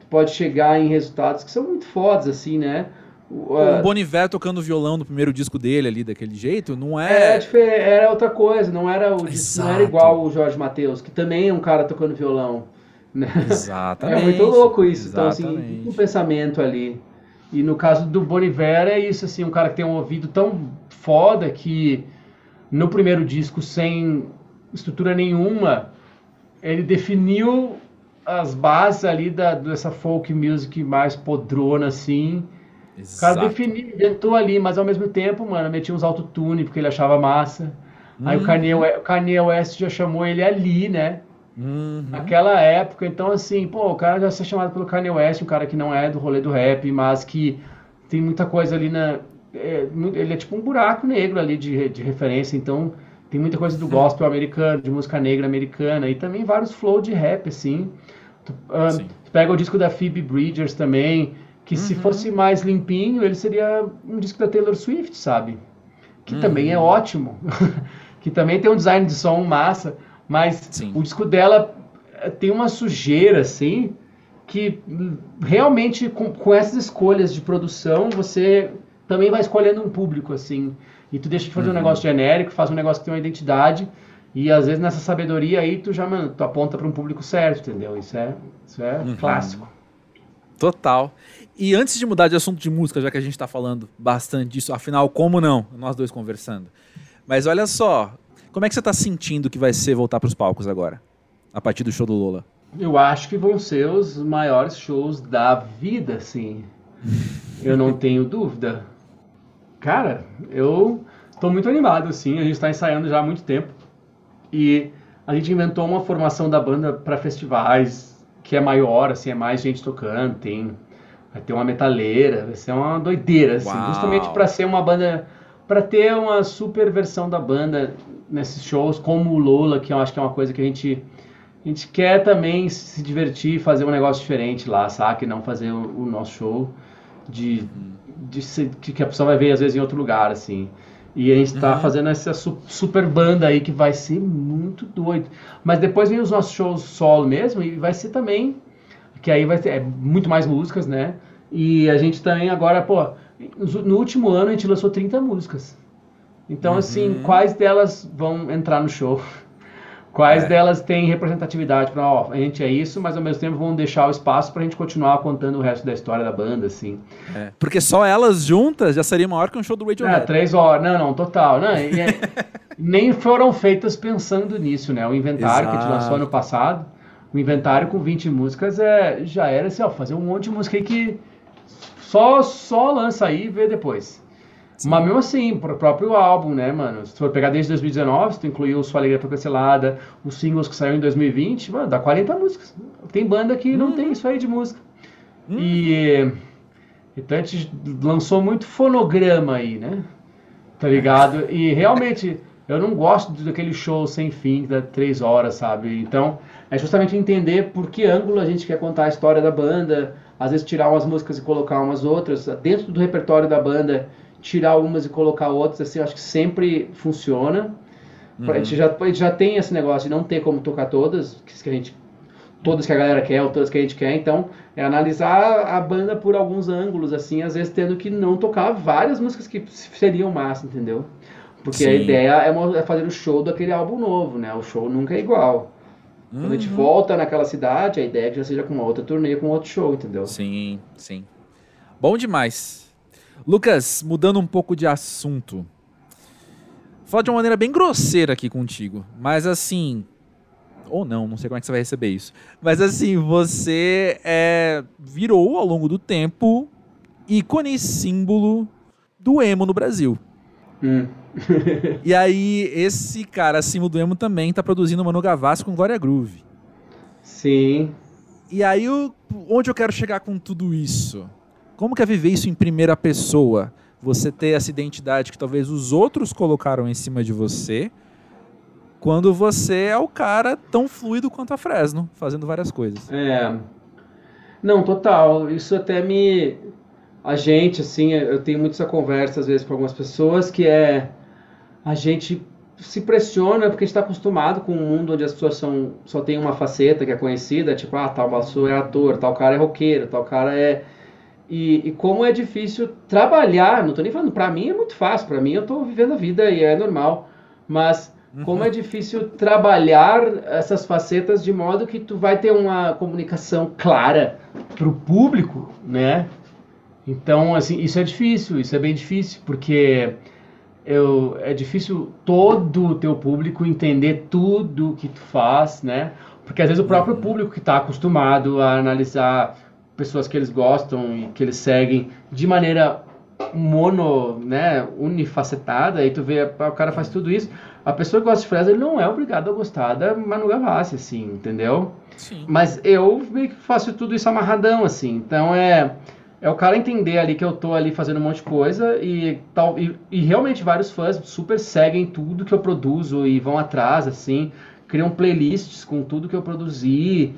tu pode chegar em resultados que são muito fodas assim, né? O, o Boniver tocando violão no primeiro disco dele ali daquele jeito, não é. É, era outra coisa, não era, o, não era igual o Jorge Matheus, que também é um cara tocando violão. Né? Exatamente. É muito louco isso. Exatamente. Então, assim, um pensamento ali. E no caso do Boniver é isso, assim, um cara que tem um ouvido tão foda que no primeiro disco, sem estrutura nenhuma, ele definiu as bases ali da, dessa folk music mais podrona, assim Exato. O cara definiu, inventou ali, mas ao mesmo tempo, mano, metia uns autotune porque ele achava massa. Uhum. Aí o Kanye, o Kanye West já chamou ele ali, né? Uhum. Naquela época, então assim, pô, o cara já ser chamado pelo Kanye West, um cara que não é do rolê do rap, mas que tem muita coisa ali na. É, ele é tipo um buraco negro ali de, de referência, então tem muita coisa do gospel americano, de música negra americana, e também vários flow de rap, assim. Tu, uh, tu pega o disco da Phoebe Bridgers também, que uhum. se fosse mais limpinho, ele seria um disco da Taylor Swift, sabe? Que uhum. também é ótimo. que também tem um design de som massa, mas Sim. o disco dela eh, tem uma sujeira, assim, que realmente com, com essas escolhas de produção, você também vai escolhendo um público, assim. E tu deixa de fazer uhum. um negócio genérico, faz um negócio que tem uma identidade, e às vezes nessa sabedoria aí tu já, mano, tu aponta para um público certo, entendeu? Isso é, isso é uhum. clássico. Total. E antes de mudar de assunto de música, já que a gente está falando bastante disso, afinal, como não? Nós dois conversando. Mas olha só, como é que você está sentindo que vai ser voltar para os palcos agora? A partir do show do Lola? Eu acho que vão ser os maiores shows da vida, sim. Eu não tenho dúvida. Cara, eu tô muito animado, assim. A gente está ensaiando já há muito tempo. E a gente inventou uma formação da banda para festivais que é maior, assim, é mais gente tocando, tem vai ter uma metaleira, vai ser uma doideira, assim, Uau. justamente para ser uma banda para ter uma super versão da banda nesses shows, como o Lola, que eu acho que é uma coisa que a gente a gente quer também se divertir, fazer um negócio diferente lá, sabe? Não fazer o, o nosso show de, de que a pessoa vai ver às vezes em outro lugar, assim. E a gente tá Uhum. fazendo essa su- super banda aí que vai ser muito doido. Mas depois vem os nossos shows solo mesmo e vai ser também que aí vai ter é, muito mais músicas, né? E a gente também agora, pô, no último ano a gente lançou 30 músicas. Então, assim, Uhum. quais delas vão entrar no show? Quais É. delas têm representatividade para, ó, a gente é isso, mas ao mesmo tempo vão deixar o espaço pra gente continuar contando o resto da história da banda, assim. É, Porque só elas juntas já seria maior que um show do É, Radiohead. três horas. Não, não, total. Não, é- nem foram feitas pensando nisso, né? O inventário que a gente Exato. lançou ano passado, o inventário com 20 músicas é, já era assim, ó, fazer um monte de música aí que só, só lança aí e vê depois. Mas mesmo assim, pro próprio álbum, né, mano? Se for pegar desde 2019, se tu incluir o Sua Alegria Foi Cancelada, os singles que saíram em 2020, mano, dá 40 músicas. Tem banda que não tem isso aí de música. E então a gente lançou muito fonograma aí, né? Tá ligado? E realmente eu não gosto daquele show sem fim, da três horas, sabe? Então é justamente entender por que ângulo a gente quer contar a história da banda, às vezes tirar umas músicas e colocar umas outras, dentro do repertório da banda, tirar umas e colocar outras, assim, acho que sempre funciona. A, gente já, a gente já tem esse negócio de não ter como tocar todas, que a gente todas que a galera quer ou todas que a gente quer, então é analisar a banda por alguns ângulos, assim, às vezes tendo que não tocar várias músicas que seriam massa, entendeu? Porque a Sim. ideia é, mo- é fazer o show daquele álbum novo, né? O show nunca é igual. Quando a gente Uhum. volta naquela cidade, a ideia é que já seja com uma outra turnê, com outro show, entendeu? Sim, sim. Bom demais. Lucas, mudando um pouco de assunto. Vou falar de uma maneira bem grosseira aqui contigo. Mas assim. Ou não, não sei como é que você vai receber isso. Mas assim, você é, virou ao longo do tempo ícone símbolo do emo no Brasil. Hum. E aí, esse cara acima do emo também tá produzindo Manu Gavassi com Glória Groove. Sim. E aí, onde eu quero chegar com tudo isso? Como que é viver isso em primeira pessoa? Você ter essa identidade que talvez os outros colocaram em cima de você, quando você é o cara tão fluido quanto a Fresno, fazendo várias coisas. É. Não, total. Isso até me. A gente, assim, eu tenho muito essa conversa às vezes com algumas pessoas que é. A gente se pressiona porque a gente está acostumado com um mundo onde as pessoas são, só tem uma faceta que é conhecida, tipo, ah, tal pessoa é ator, tal cara é roqueiro, tal cara é. E, e como é difícil trabalhar, não tô nem falando, pra mim é muito fácil, pra mim eu tô vivendo a vida e é normal, mas como é difícil trabalhar essas facetas de modo que tu vai ter uma comunicação clara pro público, né? Então, assim, isso é difícil, isso é bem difícil, porque eu, é difícil todo o teu público entender tudo que tu faz, né? Porque às vezes o próprio público que está acostumado a analisar pessoas que eles gostam e que eles seguem de maneira mono, né, unifacetada, aí tu vê, o cara faz tudo isso, a pessoa que gosta de Fresno, ele não é obrigado a gostar da Manu Gavassi, assim, entendeu? Sim. Mas eu meio que faço tudo isso amarradão, assim. Então é, é o cara entender ali que eu tô ali fazendo um monte de coisa e tal. E, e realmente vários fãs super seguem tudo que eu produzo e vão atrás, assim, criam playlists com tudo que eu produzi.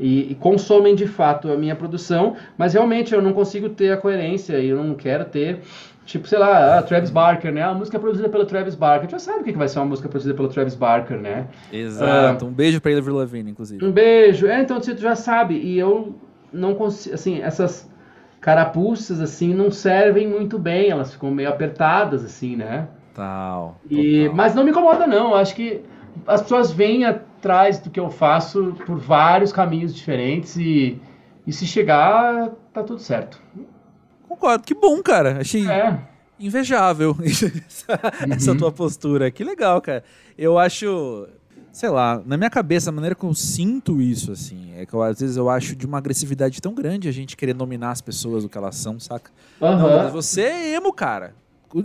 E, e consomem de fato a minha produção, mas realmente eu não consigo ter a coerência e eu não quero ter, tipo, sei lá, a Travis Barker, né? A música produzida pelo Travis Barker. A gente já sabe o que vai ser uma música produzida pelo Travis Barker, né? Exato. Um beijo pra Avril Lavigne, inclusive. Um beijo. É, então você já sabe. E eu não consigo. Assim, essas carapuças, assim, não servem muito bem. Elas ficam meio apertadas, assim, né? Tal. E, total. mas não me incomoda, não. Eu acho que as pessoas vêm atrás do que eu faço por vários caminhos diferentes e, e se chegar, tá tudo certo. Concordo. Que bom, cara. Achei É. invejável essa, essa tua postura. Que legal, cara. Eu acho, sei lá, na minha cabeça, a maneira que eu sinto isso, assim, é que eu, às vezes eu acho de uma agressividade tão grande a gente querer nominar as pessoas do que elas são, saca? Não, Aham. mas você é emo, cara.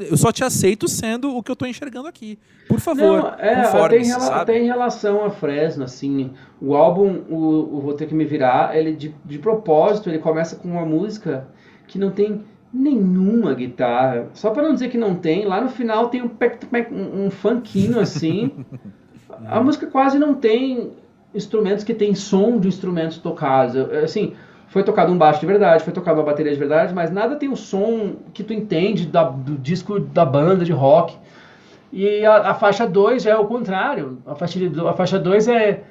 Eu só te aceito sendo o que eu tô enxergando aqui. Por favor, Não, é, até, em, até em relação a Fresno, assim, o álbum, o, o Vou Ter Que Me Virar, ele de, de propósito, ele começa com uma música que não tem nenhuma guitarra. Só para não dizer que não tem, lá no final tem um, um, um funkinho assim. a música quase não tem instrumentos que tem som de instrumentos tocados. Assim, foi tocado um baixo de verdade, foi tocado uma bateria de verdade, mas nada tem o som que tu entende da, do disco da banda de rock. E a, a faixa 2 já é o contrário. A faixa 2 a faixa dois é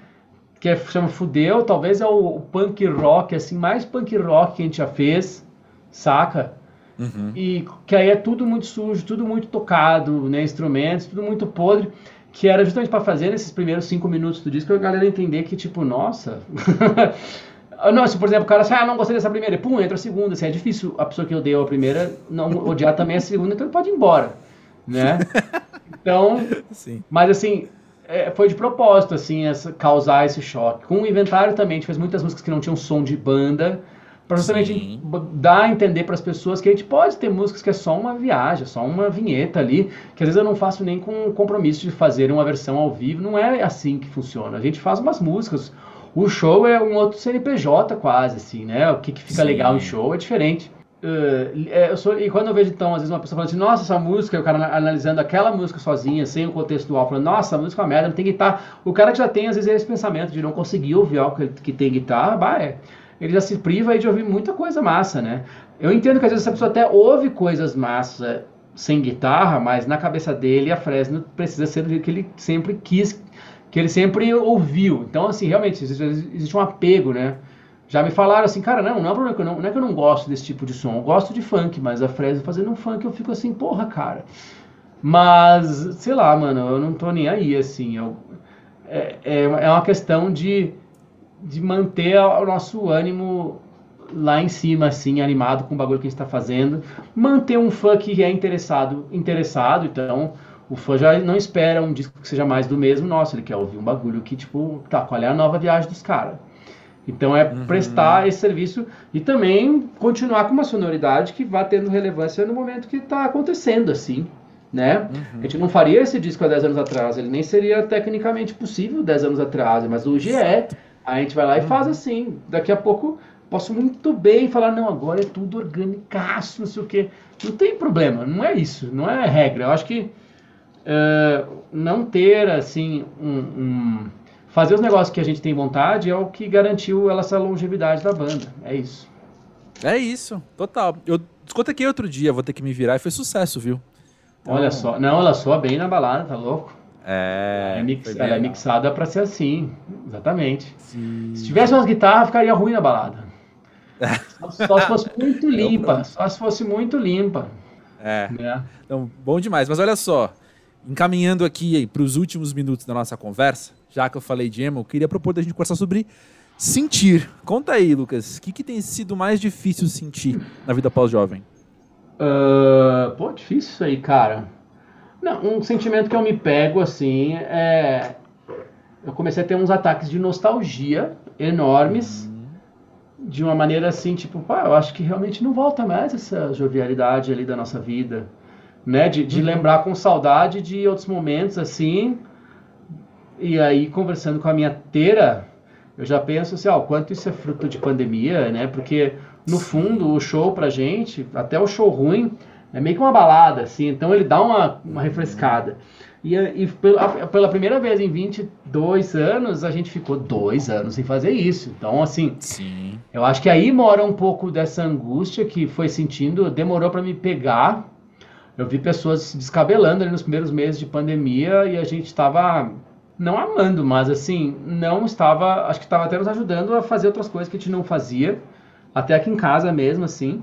que é, chama Fudeu, talvez é o, o, punk rock assim, mais punk rock que a gente já fez, saca? Uhum. E que aí é tudo muito sujo, tudo muito tocado, né, instrumentos, tudo muito podre que era justamente para fazer nesses primeiros cinco minutos do disco a galera entender que, tipo, nossa. não, se por exemplo o cara assim, ah, não gostei dessa primeira, pum, entra a segunda. Assim, é difícil a pessoa que odeia a primeira não odiar também a segunda, então ele pode ir embora, né? Então, Sim. mas assim, é, foi de propósito, assim, essa, causar esse choque. Com o inventário também, a gente fez muitas músicas que não tinham som de banda, para justamente Sim. dar a entender para as pessoas que a gente pode ter músicas que é só uma viagem, só uma vinheta ali, que às vezes eu não faço nem com compromisso de fazer uma versão ao vivo, não é assim que funciona. A gente faz umas músicas, o show é um outro CNPJ quase, assim, né? O que, que fica Sim. legal em show é diferente. Uh, é, sou, e quando eu vejo então, às vezes uma pessoa falando assim, nossa, essa música, o cara analisando aquela música sozinha, sem o contexto do álbum, falando, nossa, a música é uma merda, não tem guitarra. O cara que já tem, às vezes, esse pensamento de não conseguir ouvir algo que, que tem guitarra, bah, é, ele já se priva aí de ouvir muita coisa massa, né? Eu entendo que às vezes essa pessoa até ouve coisas massas sem guitarra, mas na cabeça dele a Fresno precisa ser do jeito que ele sempre quis, que ele sempre ouviu. Então, assim, realmente, existe, existe um apego, né? Já me falaram assim, cara, não, não é problema que eu não, não é que eu não gosto desse tipo de som, eu gosto de funk, mas a Fresno fazendo um funk eu fico assim, porra, cara. Mas, sei lá, mano, eu não tô nem aí, assim, eu, é, é, é uma questão de de manter o nosso ânimo lá em cima, assim, animado com o bagulho que a gente está fazendo. Manter um fã que é interessado, interessado, então o fã já não espera um disco que seja mais do mesmo nosso, ele quer ouvir um bagulho que, tipo, tá, qual é a nova viagem dos caras? Então é uhum. prestar esse serviço e também continuar com uma sonoridade que vá tendo relevância no momento que está acontecendo, assim, né? Uhum. A gente não faria esse disco há 10 anos atrás, ele nem seria tecnicamente possível 10 anos atrás, mas hoje é. A gente vai lá e faz uhum. assim. Daqui a pouco posso muito bem falar, não, agora é tudo organicaço, não sei o quê. Não tem problema, não é isso, não é regra. Eu acho que uh, não ter, assim, um, um, Fazer os negócios que a gente tem vontade é o que garantiu essa longevidade da banda. É isso. É isso, total. Eu aqui outro dia, vou ter que me virar e foi sucesso, viu? Então... Olha só. Não, ela soa bem na balada, tá louco? É, é mix, ela é mixada para ser assim, exatamente. Sim. Se tivesse umas guitarras, ficaria ruim na balada. Só, só se fosse muito limpa, só se fosse muito limpa. É. Né? Então, bom demais. Mas olha só, encaminhando aqui para os últimos minutos da nossa conversa, já que eu falei de emo, eu queria propor da gente conversar sobre sentir. Conta aí, Lucas, o que, que tem sido mais difícil sentir na vida pós-jovem? Uh, pô, difícil isso aí, cara. Não, um sentimento que eu me pego assim é. Eu comecei a ter uns ataques de nostalgia enormes, uhum. de uma maneira assim, tipo, pá, eu acho que realmente não volta mais essa jovialidade ali da nossa vida, né? De, de uhum. lembrar com saudade de outros momentos assim. E aí, conversando com a minha teira, eu já penso assim, ó, quanto isso é fruto de pandemia, né? Porque, no fundo, o show pra gente, até o show ruim, é meio que uma balada, assim, então ele dá uma, uma refrescada. E, e pela, pela, primeira vez em 22 anos, a gente ficou dois anos sem fazer isso. Então, assim, Sim. eu acho que aí mora um pouco dessa angústia que foi sentindo, demorou para me pegar. Eu vi pessoas se descabelando ali nos primeiros meses de pandemia e a gente estava não amando, mas assim, não estava, acho que estava até nos ajudando a fazer outras coisas que a gente não fazia, até aqui em casa mesmo, assim.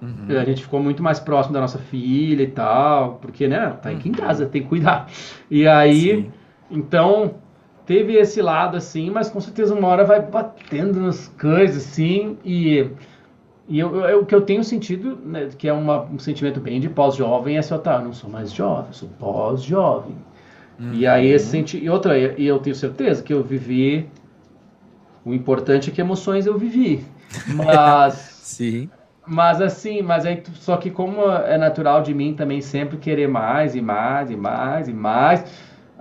Uhum. A gente ficou muito mais próximo da nossa filha e tal, porque, né, tá aqui uhum. em casa, tem que cuidar. E aí, Sim. então, teve esse lado assim, mas com certeza uma hora vai batendo nas coisas assim, e, e eu, eu, o que eu tenho sentido, né, que é uma, um sentimento bem de pós-jovem, é só, tá, eu não sou mais jovem, eu sou pós-jovem. Uhum. E aí, esse senti e outra, e eu tenho certeza que eu vivi, o importante é que emoções eu vivi, mas... Sim Mas assim, mas aí só que como é natural de mim também sempre querer mais e mais e mais e mais,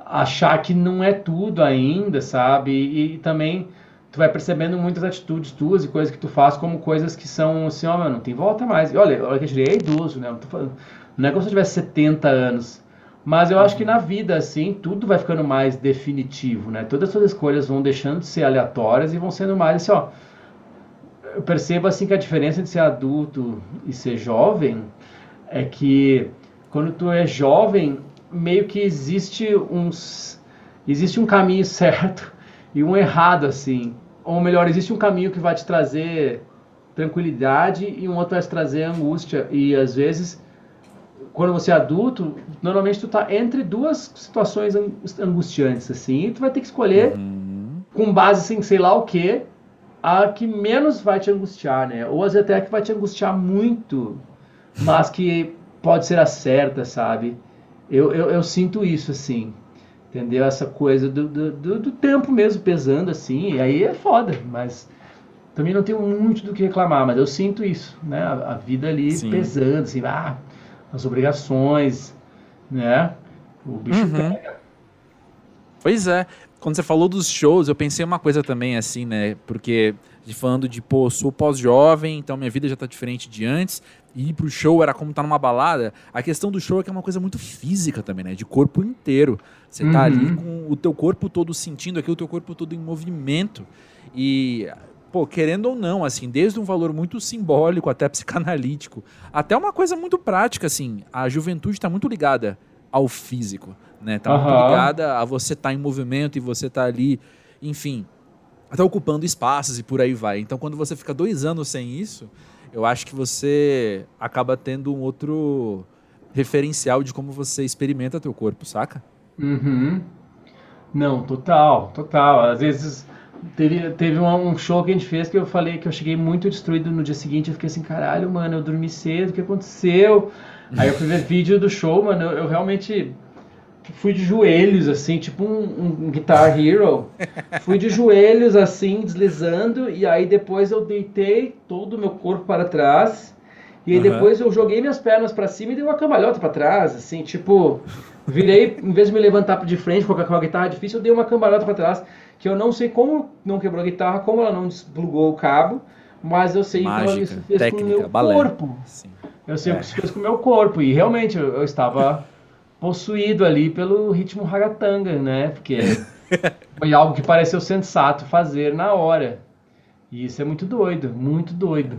achar que não é tudo ainda, sabe? E, e também tu vai percebendo muitas atitudes tuas e coisas que tu faz como coisas que são assim, ó, não tem volta mais. E olha, olha que eu é idoso, né? Não, falando, não é como se eu tivesse 70 anos. Mas eu acho que na vida, assim, tudo vai ficando mais definitivo, né? Todas as suas escolhas vão deixando de ser aleatórias e vão sendo mais assim, ó. Eu percebo, assim, que a diferença de ser adulto e ser jovem é que quando tu é jovem, meio que existe uns... Existe um caminho certo e um errado, assim. Ou melhor, existe um caminho que vai te trazer tranquilidade e um outro vai te trazer angústia. E às vezes, quando você é adulto, normalmente tu tá entre duas situações angustiantes, assim, e tu vai ter que escolher uhum. com base em sei lá o que, a que menos vai te angustiar, né? Ou às vezes até a que vai te angustiar muito, mas que pode ser a certa, sabe? Eu, eu, eu sinto isso, assim. Entendeu? Essa coisa do, do, do, do tempo mesmo pesando assim, e aí é foda, mas também não tenho muito do que reclamar, mas eu sinto isso, né? A, a vida ali Sim. pesando, assim, ah, as obrigações, né? O bicho uhum. pega. Pois é. Quando você falou dos shows, eu pensei uma coisa também, assim, né? Porque falando de, pô, sou pós-jovem, então minha vida já tá diferente de antes, e ir pro show era como estar tá numa balada. A questão do show é que é uma coisa muito física também, né? De corpo inteiro. Você uhum. tá ali uhum. com o teu corpo todo sentindo aqui, o teu corpo todo em movimento. E, pô, querendo ou não, assim, desde um valor muito simbólico até psicanalítico, até uma coisa muito prática, assim, a juventude está muito ligada ao físico, né? Tá uhum. muito ligada a você estar tá em movimento e você tá ali, enfim, até ocupando espaços e por aí vai. Então, quando você fica dois anos sem isso, eu acho que você acaba tendo um outro referencial de como você experimenta teu corpo, saca? Uhum. Não, total, total. Às vezes teve, teve um show que a gente fez que eu falei que eu cheguei muito destruído no dia seguinte. Eu fiquei assim, caralho, mano, eu dormi cedo, o que aconteceu? Aí eu fui ver vídeo do show, mano, eu, eu realmente fui de joelhos, assim, tipo um, um, Guitar Hero. fui de joelhos, assim, deslizando, e aí depois eu deitei todo o meu corpo para trás. E aí uhum. depois eu joguei minhas pernas para cima e dei uma cambalhota para trás, assim, tipo, virei, em vez de me levantar de frente com a guitarra difícil, eu dei uma cambalhota para trás, que eu não sei como não quebrou a guitarra, como ela não desplugou o cabo, mas eu sei Mágica, que isso fez técnica, com o meu balé. corpo. Sim. Eu sei é. o que isso fez com o meu corpo, e realmente eu, eu estava possuído ali pelo ritmo ragatanga, né? Porque foi algo que pareceu sensato fazer na hora. E isso é muito doido, muito doido.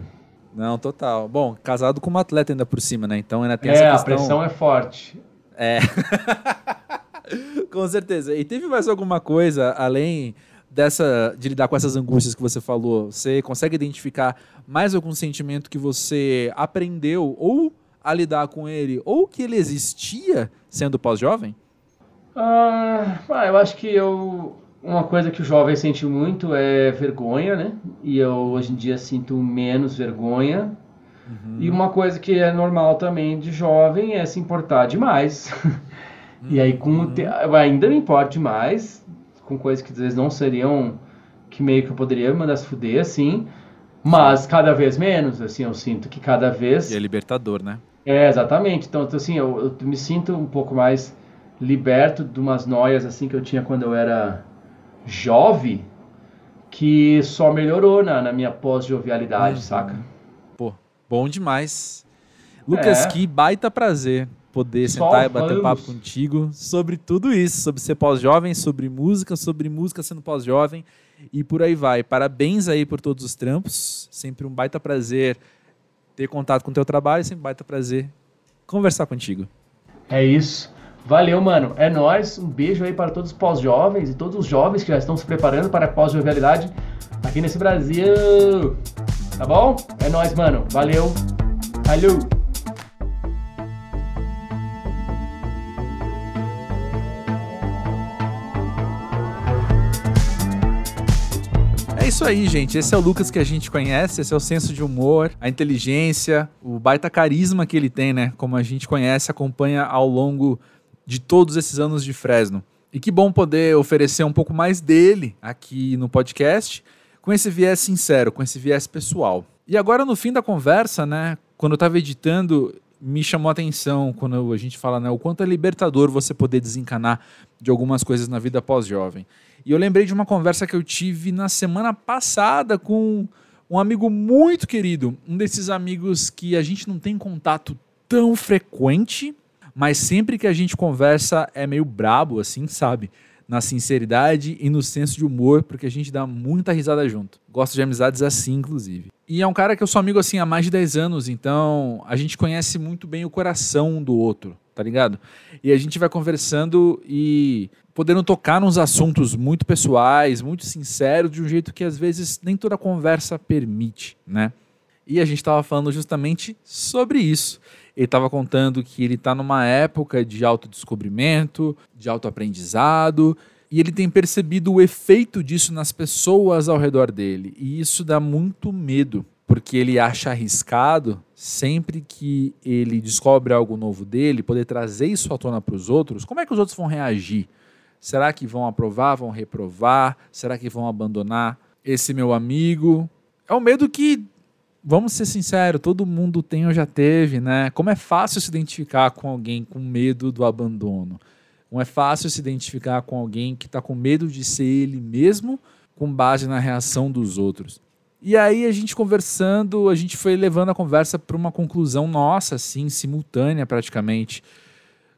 Não, total. Bom, casado com uma atleta ainda por cima, né? Então ainda tem é, essa questão... a pressão é forte. É. com certeza. E teve mais alguma coisa além dessa de lidar com essas angústias que você falou? Você consegue identificar mais algum sentimento que você aprendeu ou a lidar com ele ou que ele existia sendo pós-jovem? Ah, ah, eu acho que eu uma coisa que o jovem sente muito é vergonha, né? E eu hoje em dia sinto menos vergonha. Uhum. E uma coisa que é normal também de jovem é se importar demais. Uhum. e aí com o te... eu ainda me importo demais com coisas que às vezes não seriam que meio que eu poderia mandar se fuder assim, mas cada vez menos, assim, eu sinto que cada vez E é libertador, né? É, exatamente. Então, assim, eu, eu me sinto um pouco mais liberto de umas noias assim que eu tinha quando eu era jovem, que só melhorou na, na minha pós-jovialidade, uhum. saca? Pô, bom demais. Lucas, é. que baita prazer poder só sentar e bater papo contigo sobre tudo isso, sobre ser pós-jovem, sobre música, sobre música sendo pós-jovem e por aí vai. Parabéns aí por todos os trampos, sempre um baita prazer ter contato com o teu trabalho, sempre baita prazer conversar contigo. É isso. Valeu, mano. É nós. Um beijo aí para todos os pós-jovens e todos os jovens que já estão se preparando para a pós-jovialidade aqui nesse Brasil. Tá bom? É nós, mano. Valeu. Valeu. Isso aí, gente. Esse é o Lucas que a gente conhece, esse é o senso de humor, a inteligência, o baita carisma que ele tem, né? Como a gente conhece, acompanha ao longo de todos esses anos de Fresno. E que bom poder oferecer um pouco mais dele aqui no podcast, com esse viés sincero, com esse viés pessoal. E agora no fim da conversa, né, quando eu estava editando, me chamou a atenção quando a gente fala, né, o quanto é libertador você poder desencanar de algumas coisas na vida pós-jovem. E eu lembrei de uma conversa que eu tive na semana passada com um amigo muito querido, um desses amigos que a gente não tem contato tão frequente, mas sempre que a gente conversa é meio brabo, assim, sabe? Na sinceridade e no senso de humor, porque a gente dá muita risada junto. Gosto de amizades assim, inclusive. E é um cara que eu sou amigo assim há mais de 10 anos, então a gente conhece muito bem o coração do outro, tá ligado? E a gente vai conversando e podendo tocar nos assuntos muito pessoais, muito sinceros, de um jeito que às vezes nem toda conversa permite, né? E a gente estava falando justamente sobre isso. Ele estava contando que ele está numa época de autodescobrimento, de autoaprendizado, e ele tem percebido o efeito disso nas pessoas ao redor dele. E isso dá muito medo, porque ele acha arriscado, sempre que ele descobre algo novo dele, poder trazer isso à tona para os outros. Como é que os outros vão reagir? Será que vão aprovar, vão reprovar? Será que vão abandonar esse meu amigo? É um medo que, vamos ser sinceros, todo mundo tem ou já teve, né? Como é fácil se identificar com alguém com medo do abandono. Como é fácil se identificar com alguém que está com medo de ser ele mesmo com base na reação dos outros. E aí a gente conversando, a gente foi levando a conversa para uma conclusão nossa, assim, simultânea praticamente,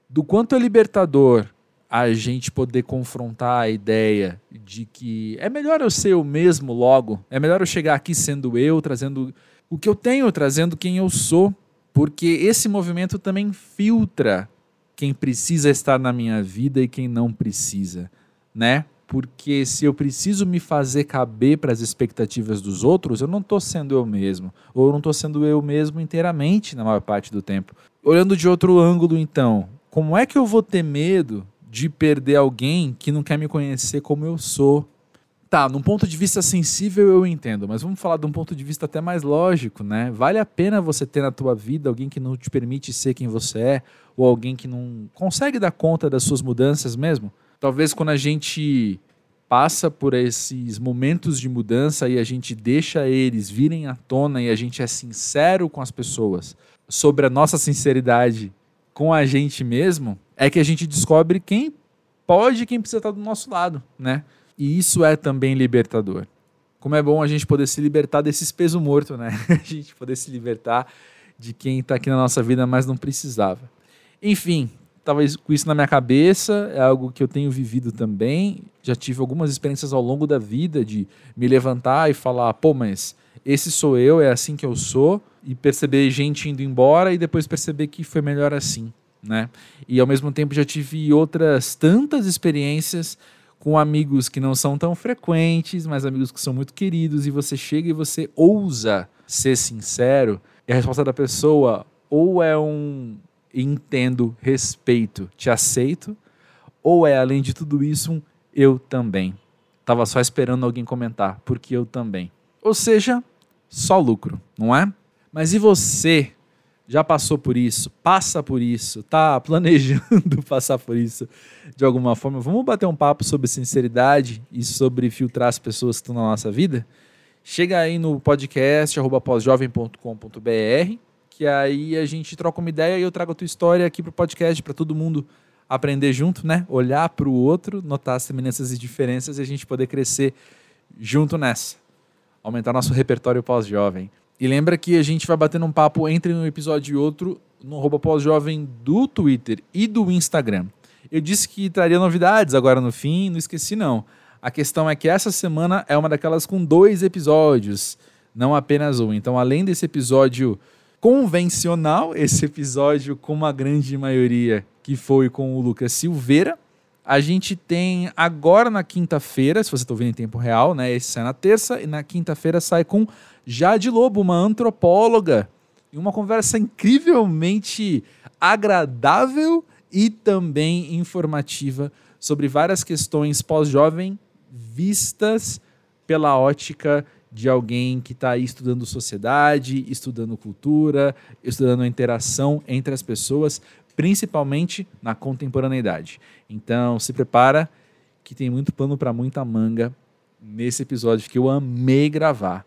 do quanto é libertador a gente poder confrontar a ideia de que é melhor eu ser eu mesmo logo, é melhor eu chegar aqui sendo eu, trazendo o que eu tenho, trazendo quem eu sou, porque esse movimento também filtra quem precisa estar na minha vida e quem não precisa, né? Porque se eu preciso me fazer caber para as expectativas dos outros, eu não estou sendo eu mesmo, ou eu não estou sendo eu mesmo inteiramente na maior parte do tempo. Olhando de outro ângulo, então, como é que eu vou ter medo de perder alguém que não quer me conhecer como eu sou. Tá, num ponto de vista sensível eu entendo, mas vamos falar de um ponto de vista até mais lógico, né? Vale a pena você ter na tua vida alguém que não te permite ser quem você é, ou alguém que não consegue dar conta das suas mudanças mesmo? Talvez quando a gente passa por esses momentos de mudança e a gente deixa eles virem à tona e a gente é sincero com as pessoas sobre a nossa sinceridade com a gente mesmo, é que a gente descobre quem pode e quem precisa estar do nosso lado, né? E isso é também libertador. Como é bom a gente poder se libertar desses peso morto, né? a gente poder se libertar de quem está aqui na nossa vida, mas não precisava. Enfim, talvez com isso na minha cabeça, é algo que eu tenho vivido também. Já tive algumas experiências ao longo da vida de me levantar e falar, pô, mas esse sou eu, é assim que eu sou, e perceber gente indo embora e depois perceber que foi melhor assim né? E ao mesmo tempo já tive outras tantas experiências com amigos que não são tão frequentes, mas amigos que são muito queridos e você chega e você ousa ser sincero, e a resposta da pessoa ou é um entendo, respeito, te aceito, ou é além de tudo isso um eu também. Tava só esperando alguém comentar, porque eu também. Ou seja, só lucro, não é? Mas e você já passou por isso, passa por isso, tá planejando passar por isso de alguma forma, vamos bater um papo sobre sinceridade e sobre filtrar as pessoas que estão na nossa vida? Chega aí no podcast pósjovem.com.br, que aí a gente troca uma ideia e eu trago a tua história aqui pro podcast para todo mundo aprender junto, né? Olhar para o outro, notar as semelhanças e diferenças e a gente poder crescer junto nessa. Aumentar nosso repertório pós-jovem. E lembra que a gente vai batendo um papo entre um episódio e outro no Rouba Pós-Jovem do Twitter e do Instagram. Eu disse que traria novidades agora no fim, não esqueci não. A questão é que essa semana é uma daquelas com dois episódios, não apenas um. Então, além desse episódio convencional, esse episódio com uma grande maioria que foi com o Lucas Silveira, a gente tem agora na quinta-feira, se você está vendo em tempo real, né? Esse sai na terça, e na quinta-feira sai com Jade Lobo, uma antropóloga, e uma conversa incrivelmente agradável e também informativa sobre várias questões pós-jovem vistas pela ótica de alguém que está aí estudando sociedade, estudando cultura, estudando a interação entre as pessoas, principalmente na contemporaneidade. Então, se prepara que tem muito pano para muita manga nesse episódio que eu amei gravar.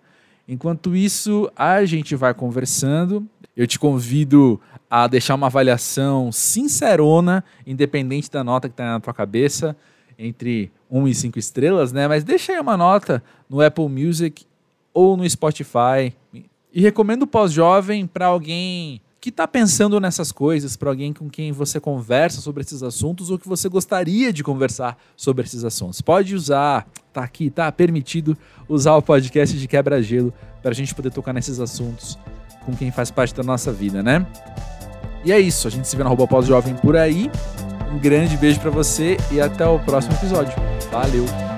Enquanto isso, a gente vai conversando. Eu te convido a deixar uma avaliação sincerona, independente da nota que está na tua cabeça, entre 1 e 5 estrelas, né? Mas deixa aí uma nota no Apple Music ou no Spotify. E recomendo o pós-jovem para alguém que está pensando nessas coisas, para alguém com quem você conversa sobre esses assuntos ou que você gostaria de conversar sobre esses assuntos. Pode usar, tá aqui, tá permitido usar o podcast de quebra-gelo para a gente poder tocar nesses assuntos com quem faz parte da nossa vida, né? E é isso, a gente se vê no Arroba Pós-Jovem por aí. Um grande beijo para você e até o próximo episódio. Valeu!